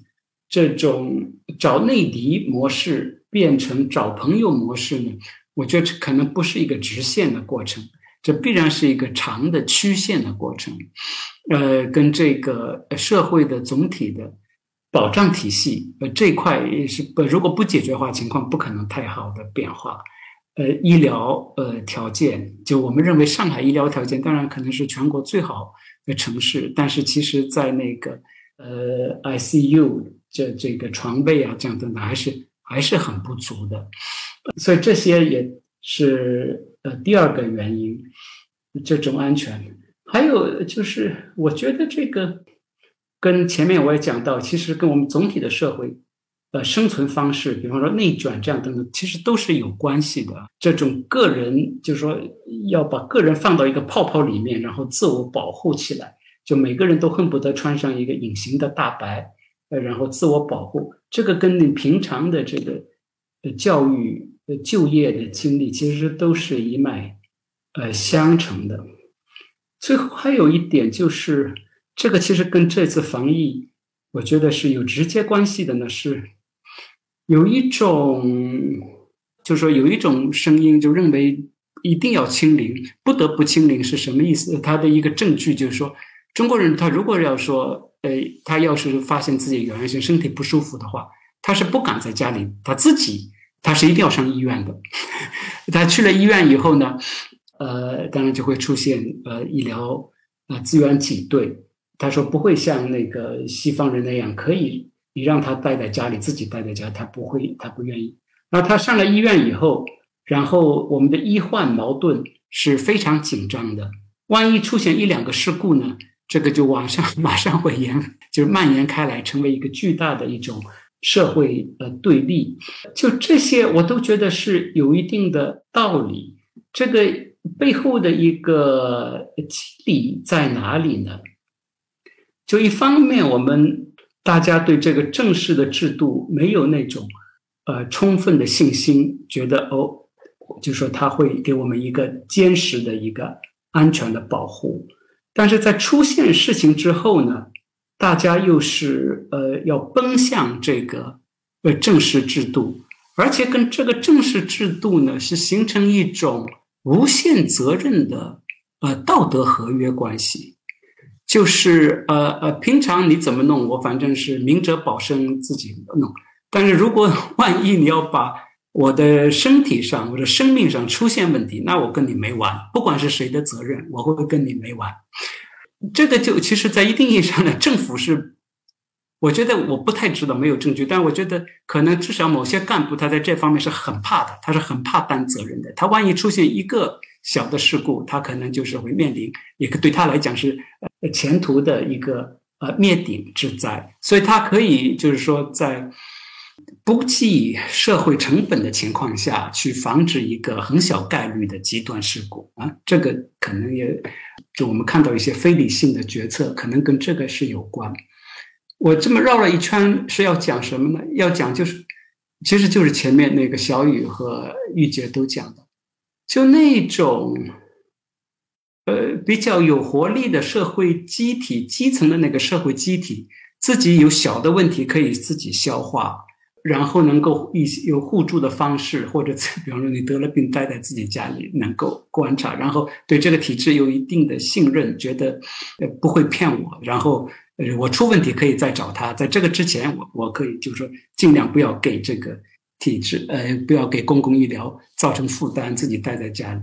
这种找内敌模式变成找朋友模式呢，我觉得可能不是一个直线的过程。这必然是一个长的曲线的过程，呃，跟这个社会的总体的保障体系，呃，这块也是不，如果不解决的话，情况不可能太好的变化。呃，医疗呃条件，就我们认为上海医疗条件当然可能是全国最好的城市，但是其实在那个呃 ICU 这这个床位啊这样等等，还是还是很不足的，所以这些也是。呃，第二个原因，这种安全，还有就是，我觉得这个跟前面我也讲到，其实跟我们总体的社会，呃，生存方式，比方说内卷这样等等，其实都是有关系的。这种个人，就是说要把个人放到一个泡泡里面，然后自我保护起来，就每个人都恨不得穿上一个隐形的大白，呃，然后自我保护。这个跟你平常的这个教育。就业的经历其实都是一脉，呃，相承的。最后还有一点就是，这个其实跟这次防疫，我觉得是有直接关系的呢。是有一种，就是说有一种声音就认为一定要清零，不得不清零是什么意思？他的一个证据就是说，中国人他如果要说，呃，他要是发现自己有源性身体不舒服的话，他是不敢在家里他自己。他是一定要上医院的。他去了医院以后呢，呃，当然就会出现呃医疗呃资源挤兑。他说不会像那个西方人那样，可以你让他待在家里，自己待在家，他不会，他不愿意。那他上了医院以后，然后我们的医患矛盾是非常紧张的。万一出现一两个事故呢，这个就往上 马上会延，就是蔓延开来，成为一个巨大的一种。社会呃对立，就这些我都觉得是有一定的道理。这个背后的一个机理在哪里呢？就一方面，我们大家对这个正式的制度没有那种呃充分的信心，觉得哦，就说他会给我们一个坚实的一个安全的保护。但是在出现事情之后呢？大家又是呃要奔向这个呃正式制度，而且跟这个正式制度呢是形成一种无限责任的呃道德合约关系，就是呃呃平常你怎么弄我反正是明哲保身自己弄，但是如果 万一你要把我的身体上或者生命上出现问题，那我跟你没完，不管是谁的责任，我会跟你没完。这个就其实，在一定意义上呢，政府是，我觉得我不太知道，没有证据，但我觉得可能至少某些干部他在这方面是很怕的，他是很怕担责任的。他万一出现一个小的事故，他可能就是会面临一个对他来讲是前途的一个呃灭顶之灾，所以他可以就是说在。不计社会成本的情况下去防止一个很小概率的极端事故啊，这个可能也就我们看到一些非理性的决策，可能跟这个是有关。我这么绕了一圈是要讲什么呢？要讲就是，其实就是前面那个小雨和玉洁都讲的，就那种呃比较有活力的社会机体，基层的那个社会机体。自己有小的问题可以自己消化，然后能够一有互助的方式，或者比方说你得了病待在自己家里，能够观察，然后对这个体制有一定的信任，觉得不会骗我，然后呃我出问题可以再找他，在这个之前我我可以就是说尽量不要给这个体制呃不要给公共医疗造成负担，自己待在家里，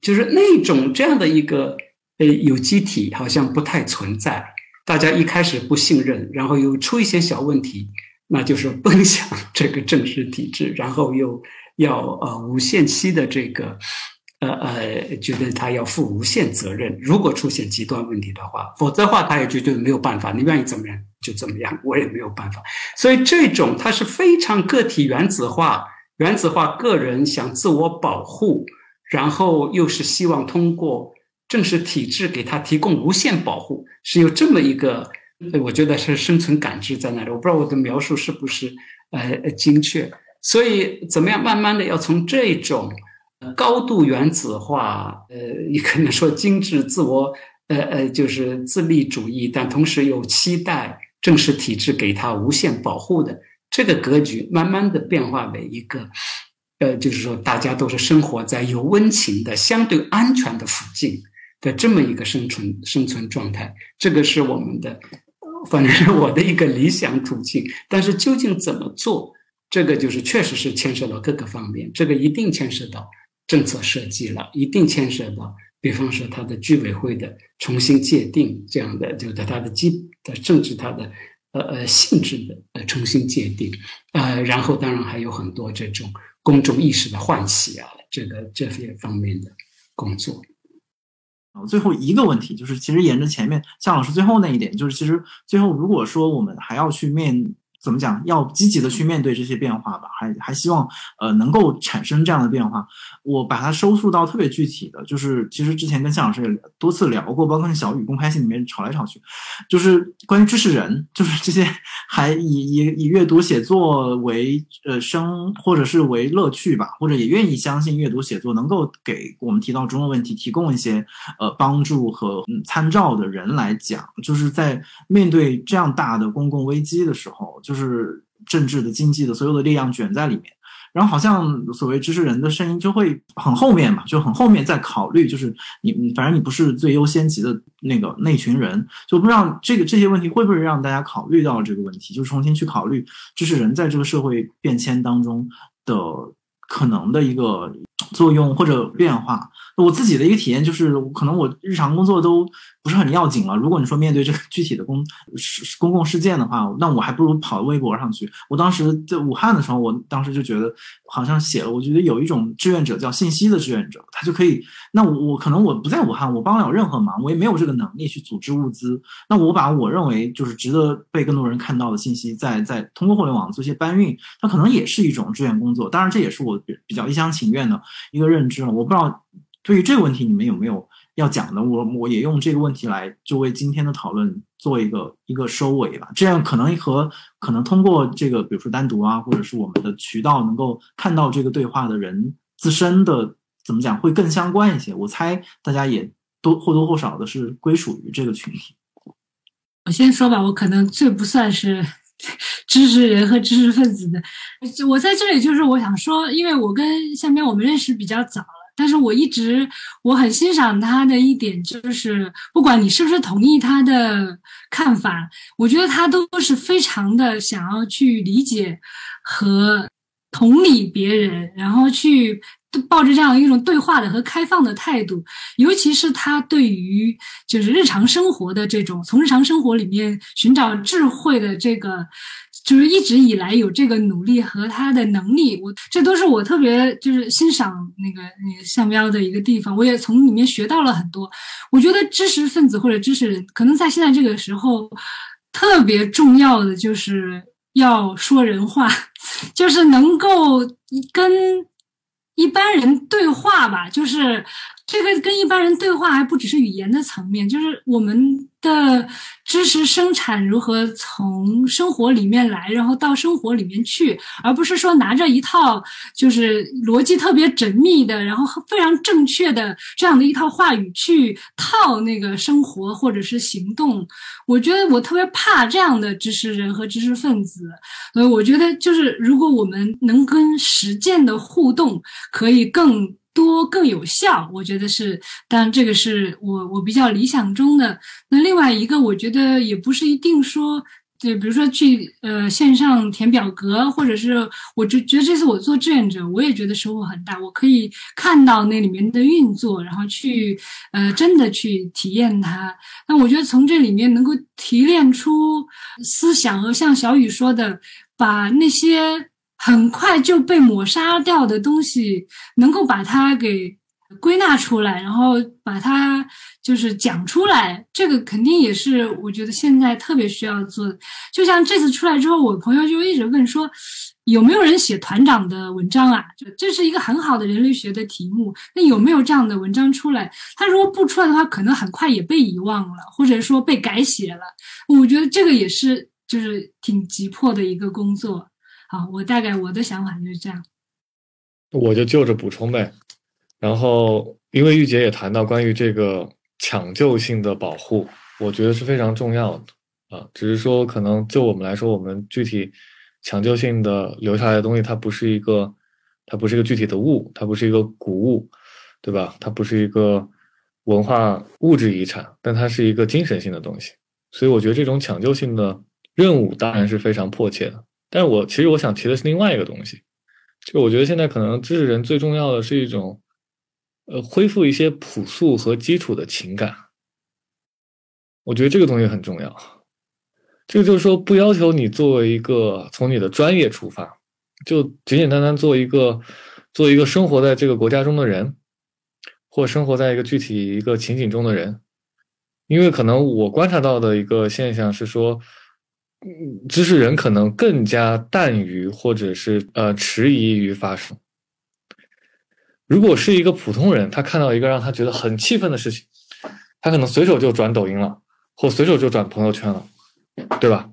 就是那种这样的一个呃有机体好像不太存在。大家一开始不信任，然后又出一些小问题，那就是奔向 这个正式体制，然后又要呃无限期的这个呃呃，觉得他要负无限责任。如果出现极端问题的话，否则的话他也就就没有办法，你愿意怎么样就怎么样，我也没有办法。所以这种它是非常个体原子化，原子化个人想自我保护，然后又是希望通过。正式体制给他提供无限保护，是有这么一个，我觉得是生存感知在那里。我不知道我的描述是不是呃精确。所以怎么样，慢慢的要从这种高度原子化，呃，你可能说精致自我，呃呃，就是自立主义，但同时又期待正式体制给他无限保护的这个格局，慢慢的变化为一个，呃，就是说大家都是生活在有温情的、相对安全的附近。的这么一个生存生存状态，这个是我们的，反正是我的一个理想途径。但是究竟怎么做，这个就是确实是牵涉到各个方面，这个一定牵涉到政策设计了，一定牵涉到，比方说它的居委会的重新界定，这样的就在它的基的政治它的呃呃性质的呃重新界定，呃，然后当然还有很多这种公众意识的唤起啊，这个这些方面的工作。最后一个问题就是，其实沿着前面向老师最后那一点，就是其实最后如果说我们还要去面。怎么讲？要积极的去面对这些变化吧，还还希望呃能够产生这样的变化。我把它收束到特别具体的，就是其实之前跟向老师也多次聊过，包括跟小雨公开信里面吵来吵去，就是关于知识人，就是这些 还以以以阅读写作为呃生或者是为乐趣吧，或者也愿意相信阅读写作能够给我们提到中的问题提供一些呃帮助和嗯参照的人来讲，就是在面对这样大的公共危机的时候，就。就是政治的、经济的所有的力量卷在里面，然后好像所谓知识人的声音就会很后面嘛，就很后面在考虑，就是你你反正你不是最优先级的那个那群人，就不知道这个这些问题会不会让大家考虑到这个问题，就重新去考虑知识人在这个社会变迁当中的可能的一个作用或者变化。我自己的一个体验就是，可能我日常工作都不是很要紧了。如果你说面对这个具体的公公共事件的话，那我还不如跑微博上去。我当时在武汉的时候，我当时就觉得好像写了，我觉得有一种志愿者叫信息的志愿者，他就可以。那我我可能我不在武汉，我帮不了任何忙，我也没有这个能力去组织物资。那我把我认为就是值得被更多人看到的信息，在在通过互联网做一些搬运，它可能也是一种志愿工作。当然，这也是我比较一厢情愿的一个认知了。我不知道。对于这个问题，你们有没有要讲的？我我也用这个问题来就为今天的讨论做一个一个收尾吧。这样可能和可能通过这个，比如说单独啊，或者是我们的渠道能够看到这个对话的人自身的怎么讲会更相关一些。我猜大家也多或多或少的是归属于这个群体。我先说吧，我可能最不算是 知识人和知识分子的。我在这里就是我想说，因为我跟下面我们认识比较早了。但是我一直我很欣赏他的一点，就是不管你是不是同意他的看法，我觉得他都是非常的想要去理解和同理别人，然后去抱着这样一种对话的和开放的态度。尤其是他对于就是日常生活的这种从日常生活里面寻找智慧的这个。就是一直以来有这个努力和他的能力，我这都是我特别就是欣赏那个那个项标的一个地方。我也从里面学到了很多。我觉得知识分子或者知识人，可能在现在这个时候，特别重要的就是要说人话，就是能够跟一般人对话吧，就是这个跟一般人对话还不只是语言的层面，就是我们的知识生产如何从生活里面来，然后到生活里面去，而不是说拿着一套就是逻辑特别缜密的，然后非常正确的这样的一套话语去套那个生活或者是行动。我觉得我特别怕这样的知识人和知识分子，所以我觉得就是如果我们能跟实践的互动，可以更。多更有效，我觉得是，当然这个是我我比较理想中的。那另外一个，我觉得也不是一定说，就比如说去呃线上填表格，或者是我就觉得这次我做志愿者，我也觉得收获很大。我可以看到那里面的运作，然后去呃真的去体验它。那我觉得从这里面能够提炼出思想，和像小雨说的，把那些。很快就被抹杀掉的东西，能够把它给归纳出来，然后把它就是讲出来，这个肯定也是我觉得现在特别需要做的。就像这次出来之后，我朋友就一直问说，有没有人写团长的文章啊？就这是一个很好的人类学的题目，那有没有这样的文章出来？他如果不出来的话，可能很快也被遗忘了，或者说被改写了。我觉得这个也是就是挺急迫的一个工作。啊，我大概我的想法就是这样，我就就着补充呗。然后，因为玉姐也谈到关于这个抢救性的保护，我觉得是非常重要的啊。只是说，可能就我们来说，我们具体抢救性的留下来的东西，它不是一个，它不是一个具体的物，它不是一个古物，对吧？它不是一个文化物质遗产，但它是一个精神性的东西。所以，我觉得这种抢救性的任务当然是非常迫切的。但是我其实我想提的是另外一个东西，就我觉得现在可能知识人最重要的是一种，呃，恢复一些朴素和基础的情感。我觉得这个东西很重要。这个就是说，不要求你作为一个从你的专业出发，就简简单单做一个做一个生活在这个国家中的人，或生活在一个具体一个情景中的人。因为可能我观察到的一个现象是说。知识人可能更加淡于，或者是呃迟疑于发声。如果是一个普通人，他看到一个让他觉得很气愤的事情，他可能随手就转抖音了，或随手就转朋友圈了，对吧？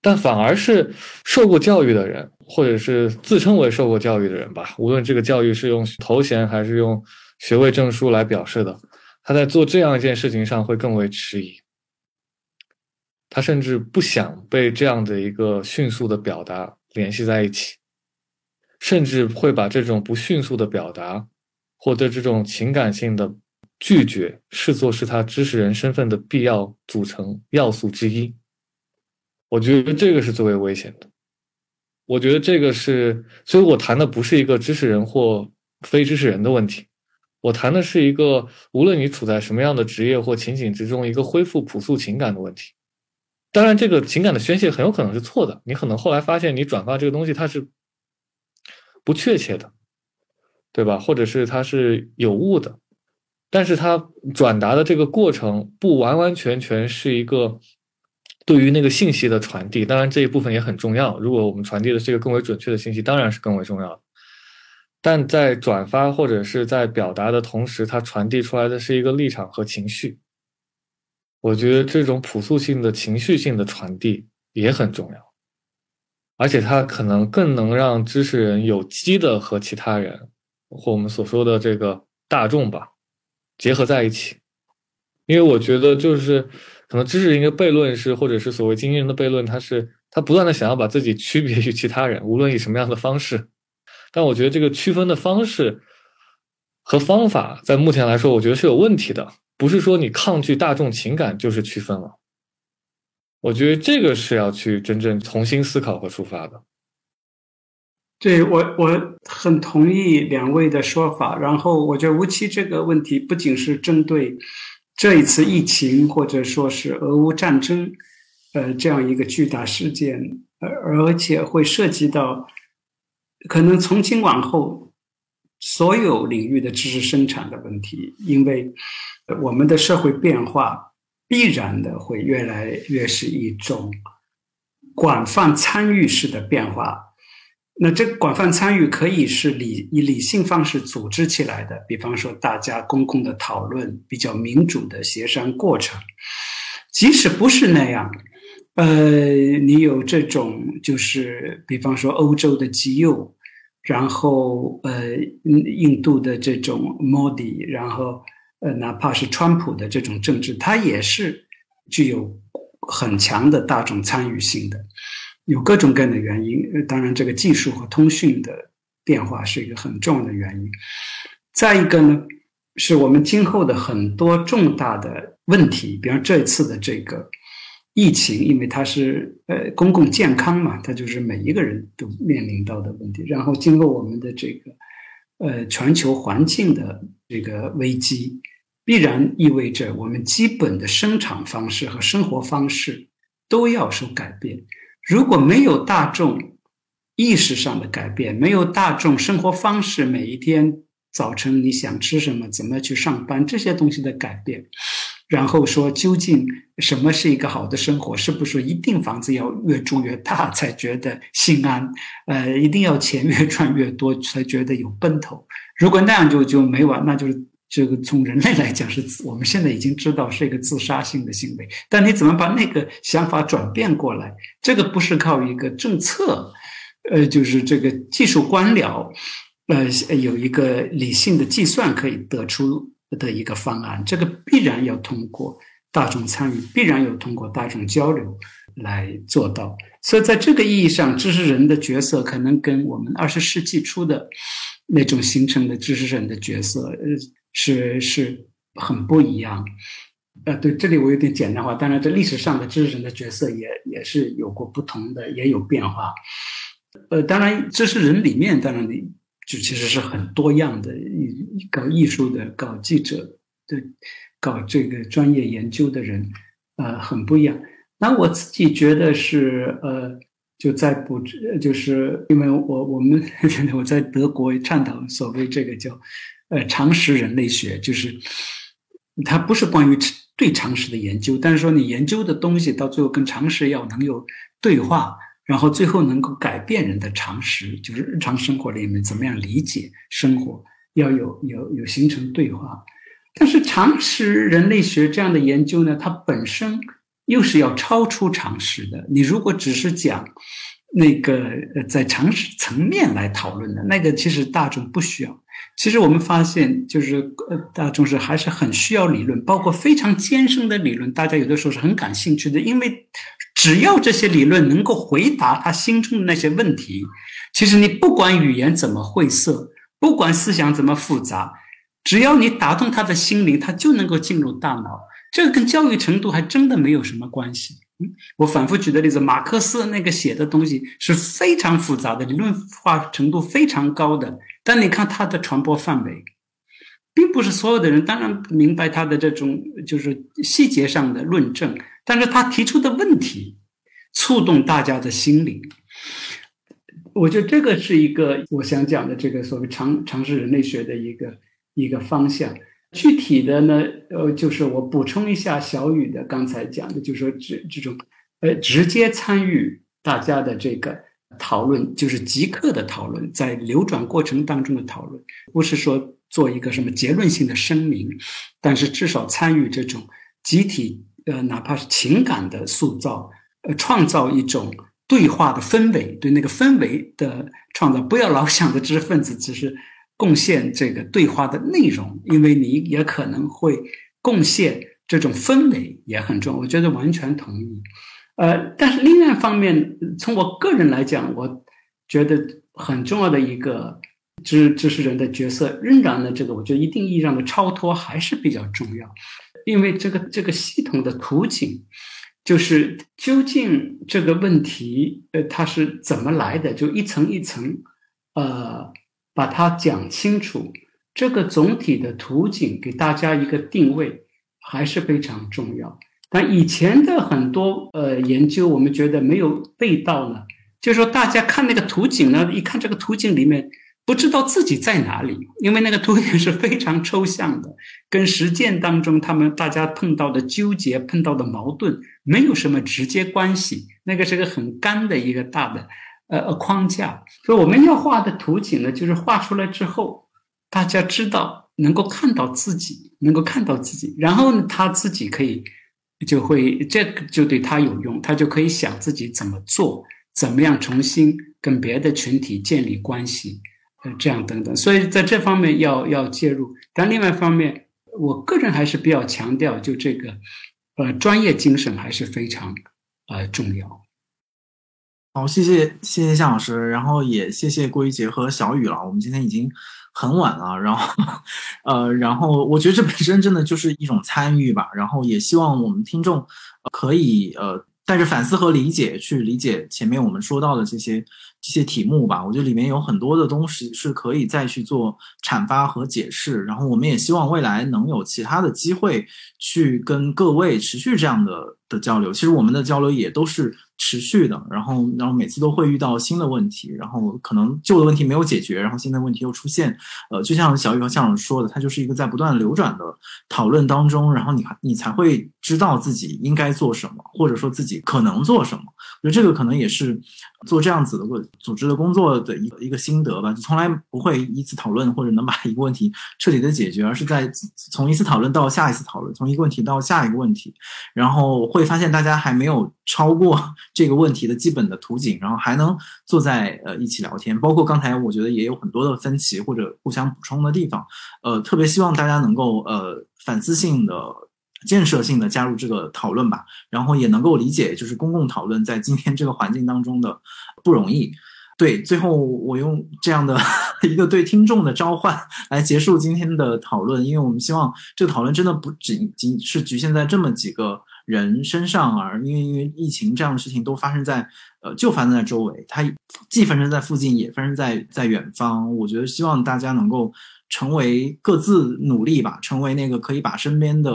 但反而是受过教育的人，或者是自称为受过教育的人吧，无论这个教育是用头衔还是用学位证书来表示的，他在做这样一件事情上会更为迟疑。他甚至不想被这样的一个迅速的表达联系在一起，甚至会把这种不迅速的表达，或者这种情感性的拒绝视作是他知识人身份的必要组成要素之一。我觉得这个是最为危险的。我觉得这个是，所以我谈的不是一个知识人或非知识人的问题，我谈的是一个无论你处在什么样的职业或情景之中，一个恢复朴素情感的问题。当然，这个情感的宣泄很有可能是错的。你可能后来发现，你转发这个东西它是不确切的，对吧？或者是它是有误的。但是它转达的这个过程不完完全全是一个对于那个信息的传递。当然，这一部分也很重要。如果我们传递的是一个更为准确的信息，当然是更为重要的。但在转发或者是在表达的同时，它传递出来的是一个立场和情绪。我觉得这种朴素性的情绪性的传递也很重要，而且它可能更能让知识人有机的和其他人或我们所说的这个大众吧结合在一起。因为我觉得就是可能知识一个悖论是，或者是所谓精英人的悖论，他是他不断的想要把自己区别于其他人，无论以什么样的方式。但我觉得这个区分的方式和方法，在目前来说，我觉得是有问题的。不是说你抗拒大众情感就是区分了，我觉得这个是要去真正重新思考和出发的。对我我很同意两位的说法。然后我觉得吴奇这个问题不仅是针对这一次疫情或者说是俄乌战争，呃，这样一个巨大事件，而而且会涉及到可能从今往后所有领域的知识生产的问题，因为。我们的社会变化必然的会越来越是一种广泛参与式的变化，那这广泛参与可以是理以理性方式组织起来的，比方说大家公共的讨论，比较民主的协商过程。即使不是那样，呃，你有这种就是比方说欧洲的极右，然后呃印度的这种 Modi，然后呃哪怕是川普的这种政治，它也是具有很强的大众参与性的。有各种各样的原因，当然这个技术和通讯的变化是一个很重要的原因。再一个呢，是我们今后的很多重大的问题，比方这次的这个疫情，因为它是呃公共健康嘛，它就是每一个人都面临到的问题。然后今后我们的这个呃全球环境的这个危机，必然意味着我们基本的生产方式和生活方式都要受改变。如果没有大众意识上的改变，没有大众生活方式，每一天早晨你想吃什么，怎么去上班，这些东西的改变，然后说究竟什么是一个好的生活？是不是一定房子要越住越大才觉得心安？呃，一定要钱越赚越多才觉得有奔头？如果那样就就没完，那就是。这个从人类来讲，是我们现在已经知道是一个自杀性的行为。但你怎么把那个想法转变过来？这个不是靠一个政策，呃，就是这个技术官僚，呃，有一个理性的计算可以得出的一个方案。这个必然要通过大众参与，必然要通过大众交流来做到。所以，在这个意义上，知识人的角色可能跟我们二十世纪初的那种形成的知识人的角色，呃。是是很不一样，呃，对，这里我有点简单化。当然，这历史上的知识人的角色也也是有过不同的，也有变化。呃，当然，知识人里面，当然你就其实是很多样的，搞艺术的、搞记者的、搞这个专业研究的人，呃，很不一样。那我自己觉得是，呃，就在不，就是因为我我们 我在德国倡导所谓这个叫。呃，常识人类学就是，它不是关于对常识的研究，但是说你研究的东西到最后跟常识要能有对话，然后最后能够改变人的常识，就是日常生活里面怎么样理解生活，要有有有形成对话。但是常识人类学这样的研究呢，它本身又是要超出常识的。你如果只是讲那个在常识层面来讨论的那个，其实大众不需要。其实我们发现，就是呃，大众是还是很需要理论，包括非常艰深的理论，大家有的时候是很感兴趣的，因为只要这些理论能够回答他心中的那些问题，其实你不管语言怎么晦涩，不管思想怎么复杂，只要你打动他的心灵，他就能够进入大脑。这个跟教育程度还真的没有什么关系。我反复举的例子，马克思那个写的东西是非常复杂的，理论化程度非常高的。但你看他的传播范围，并不是所有的人当然明白他的这种就是细节上的论证，但是他提出的问题触动大家的心灵。我觉得这个是一个我想讲的这个所谓尝尝试人类学的一个一个方向。具体的呢，呃，就是我补充一下小雨的刚才讲的，就是说这这种，呃，直接参与大家的这个讨论，就是即刻的讨论，在流转过程当中的讨论，不是说做一个什么结论性的声明，但是至少参与这种集体，呃，哪怕是情感的塑造，呃，创造一种对话的氛围，对那个氛围的创造，不要老想着知识分子只是。贡献这个对话的内容，因为你也可能会贡献这种氛围也很重要。我觉得完全同意。呃，但是另外一方面，从我个人来讲，我觉得很重要的一个知知识人的角色，仍然呢，这个我觉得一定意义上的超脱还是比较重要。因为这个这个系统的图景，就是究竟这个问题，呃，它是怎么来的？就一层一层，呃。把它讲清楚，这个总体的图景给大家一个定位还是非常重要。但以前的很多呃研究，我们觉得没有味道呢，就是说大家看那个图景呢，一看这个图景里面不知道自己在哪里，因为那个图景是非常抽象的，跟实践当中他们大家碰到的纠结、碰到的矛盾没有什么直接关系。那个是个很干的一个大的呃框架。所以我们要画的图景呢，就是画出来之后，大家知道能够看到自己，能够看到自己，然后呢，他自己可以就会这个就对他有用，他就可以想自己怎么做，怎么样重新跟别的群体建立关系，呃，这样等等。所以在这方面要要介入，但另外一方面。我个人还是比较强调，就这个，呃，专业精神还是非常，呃，重要。好，谢谢谢谢向老师，然后也谢谢郭一杰和小雨了。我们今天已经很晚了，然后，呃，然后我觉得这本身真的就是一种参与吧。然后也希望我们听众可以呃带着反思和理解去理解前面我们说到的这些。这些题目吧，我觉得里面有很多的东西是可以再去做阐发和解释。然后我们也希望未来能有其他的机会去跟各位持续这样的的交流。其实我们的交流也都是。持续的，然后，然后每次都会遇到新的问题，然后可能旧的问题没有解决，然后新的问题又出现。呃，就像小雨和向老师说的，它就是一个在不断流转的讨论当中，然后你你才会知道自己应该做什么，或者说自己可能做什么。我觉得这个可能也是做这样子的组织的工作的一个一个心得吧。就从来不会一次讨论或者能把一个问题彻底的解决，而是在从一次讨论到下一次讨论，从一个问题到下一个问题，然后会发现大家还没有超过。这个问题的基本的图景，然后还能坐在呃一起聊天，包括刚才我觉得也有很多的分歧或者互相补充的地方，呃，特别希望大家能够呃反思性的、建设性的加入这个讨论吧，然后也能够理解就是公共讨论在今天这个环境当中的不容易。对，最后我用这样的 一个对听众的召唤来结束今天的讨论，因为我们希望这个讨论真的不仅仅是局限在这么几个。人身上而因为因为疫情这样的事情都发生在呃就发生在周围，它既发生在附近也发生在在远方。我觉得希望大家能够成为各自努力吧，成为那个可以把身边的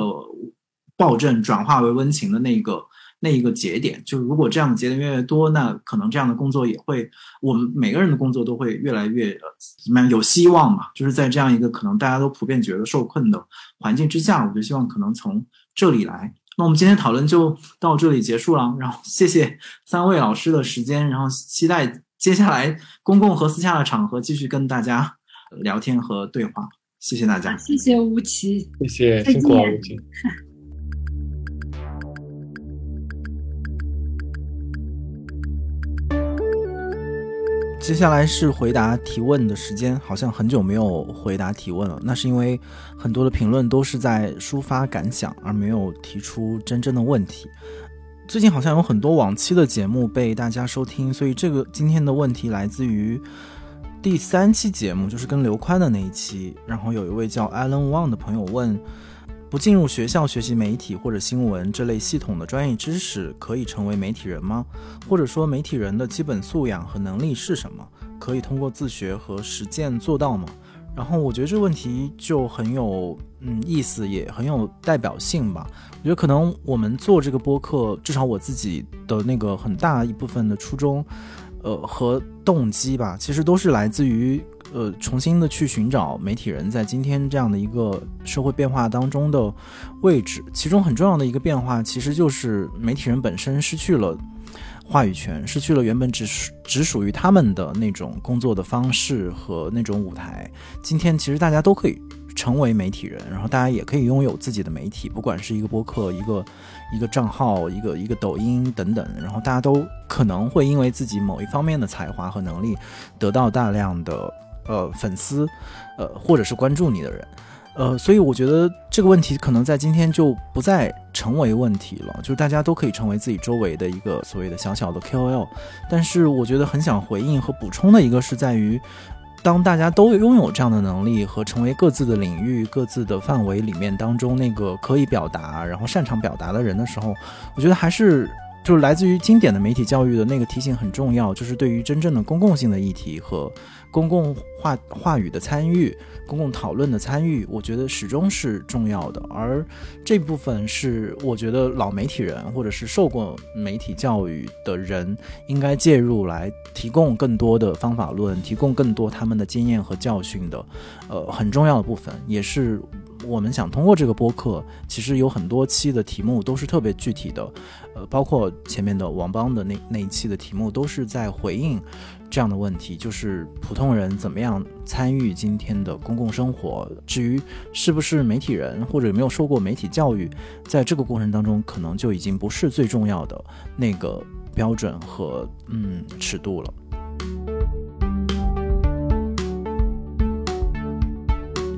暴政转化为温情的那个那一个节点。就如果这样的节点越来越多，那可能这样的工作也会我们每个人的工作都会越来越怎么样有希望嘛。就是在这样一个可能大家都普遍觉得受困的环境之下，我就希望可能从这里来。那我们今天讨论就到这里结束了，然后谢谢三位老师的时间，然后期待接下来公共和私下的场合继续跟大家聊天和对话。谢谢大家，谢谢吴奇，谢谢辛苦了吴奇。接下来是回答提问的时间，好像很久没有回答提问了。那是因为很多的评论都是在抒发感想，而没有提出真正的问题。最近好像有很多往期的节目被大家收听，所以这个今天的问题来自于第三期节目，就是跟刘宽的那一期。然后有一位叫 Alan Wang 的朋友问。不进入学校学习媒体或者新闻这类系统的专业知识，可以成为媒体人吗？或者说，媒体人的基本素养和能力是什么？可以通过自学和实践做到吗？然后我觉得这个问题就很有嗯意思，也很有代表性吧。我觉得可能我们做这个播客，至少我自己的那个很大一部分的初衷，呃和动机吧，其实都是来自于。呃，重新的去寻找媒体人在今天这样的一个社会变化当中的位置，其中很重要的一个变化，其实就是媒体人本身失去了话语权，失去了原本只属只属于他们的那种工作的方式和那种舞台。今天其实大家都可以成为媒体人，然后大家也可以拥有自己的媒体，不管是一个播客、一个一个账号、一个一个抖音等等，然后大家都可能会因为自己某一方面的才华和能力得到大量的。呃，粉丝，呃，或者是关注你的人，呃，所以我觉得这个问题可能在今天就不再成为问题了，就是大家都可以成为自己周围的一个所谓的小小的 KOL。但是我觉得很想回应和补充的一个是在于，当大家都拥有这样的能力和成为各自的领域、各自的范围里面当中那个可以表达、然后擅长表达的人的时候，我觉得还是。就是来自于经典的媒体教育的那个提醒很重要，就是对于真正的公共性的议题和公共话话语的参与、公共讨论的参与，我觉得始终是重要的。而这部分是我觉得老媒体人或者是受过媒体教育的人应该介入来提供更多的方法论，提供更多他们的经验和教训的，呃，很重要的部分，也是我们想通过这个播客，其实有很多期的题目都是特别具体的，呃，包括前面的王邦的那那一期的题目，都是在回应这样的问题，就是普通人怎么样参与今天的公共生活。至于是不是媒体人或者有没有受过媒体教育，在这个过程当中，可能就已经不是最重要的那个标准和嗯尺度了。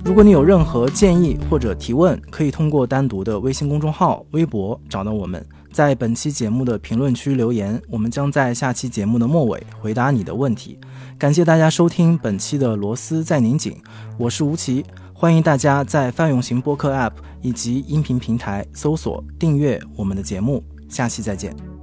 如果你有任何建议或者提问，可以通过单独的微信公众号、微博找到我们，在本期节目的评论区留言，我们将在下期节目的末尾回答你的问题。感谢大家收听本期的螺丝在拧紧，我是吴奇，欢迎大家在泛用型播客 App 以及音频平台搜索订阅我们的节目，下期再见。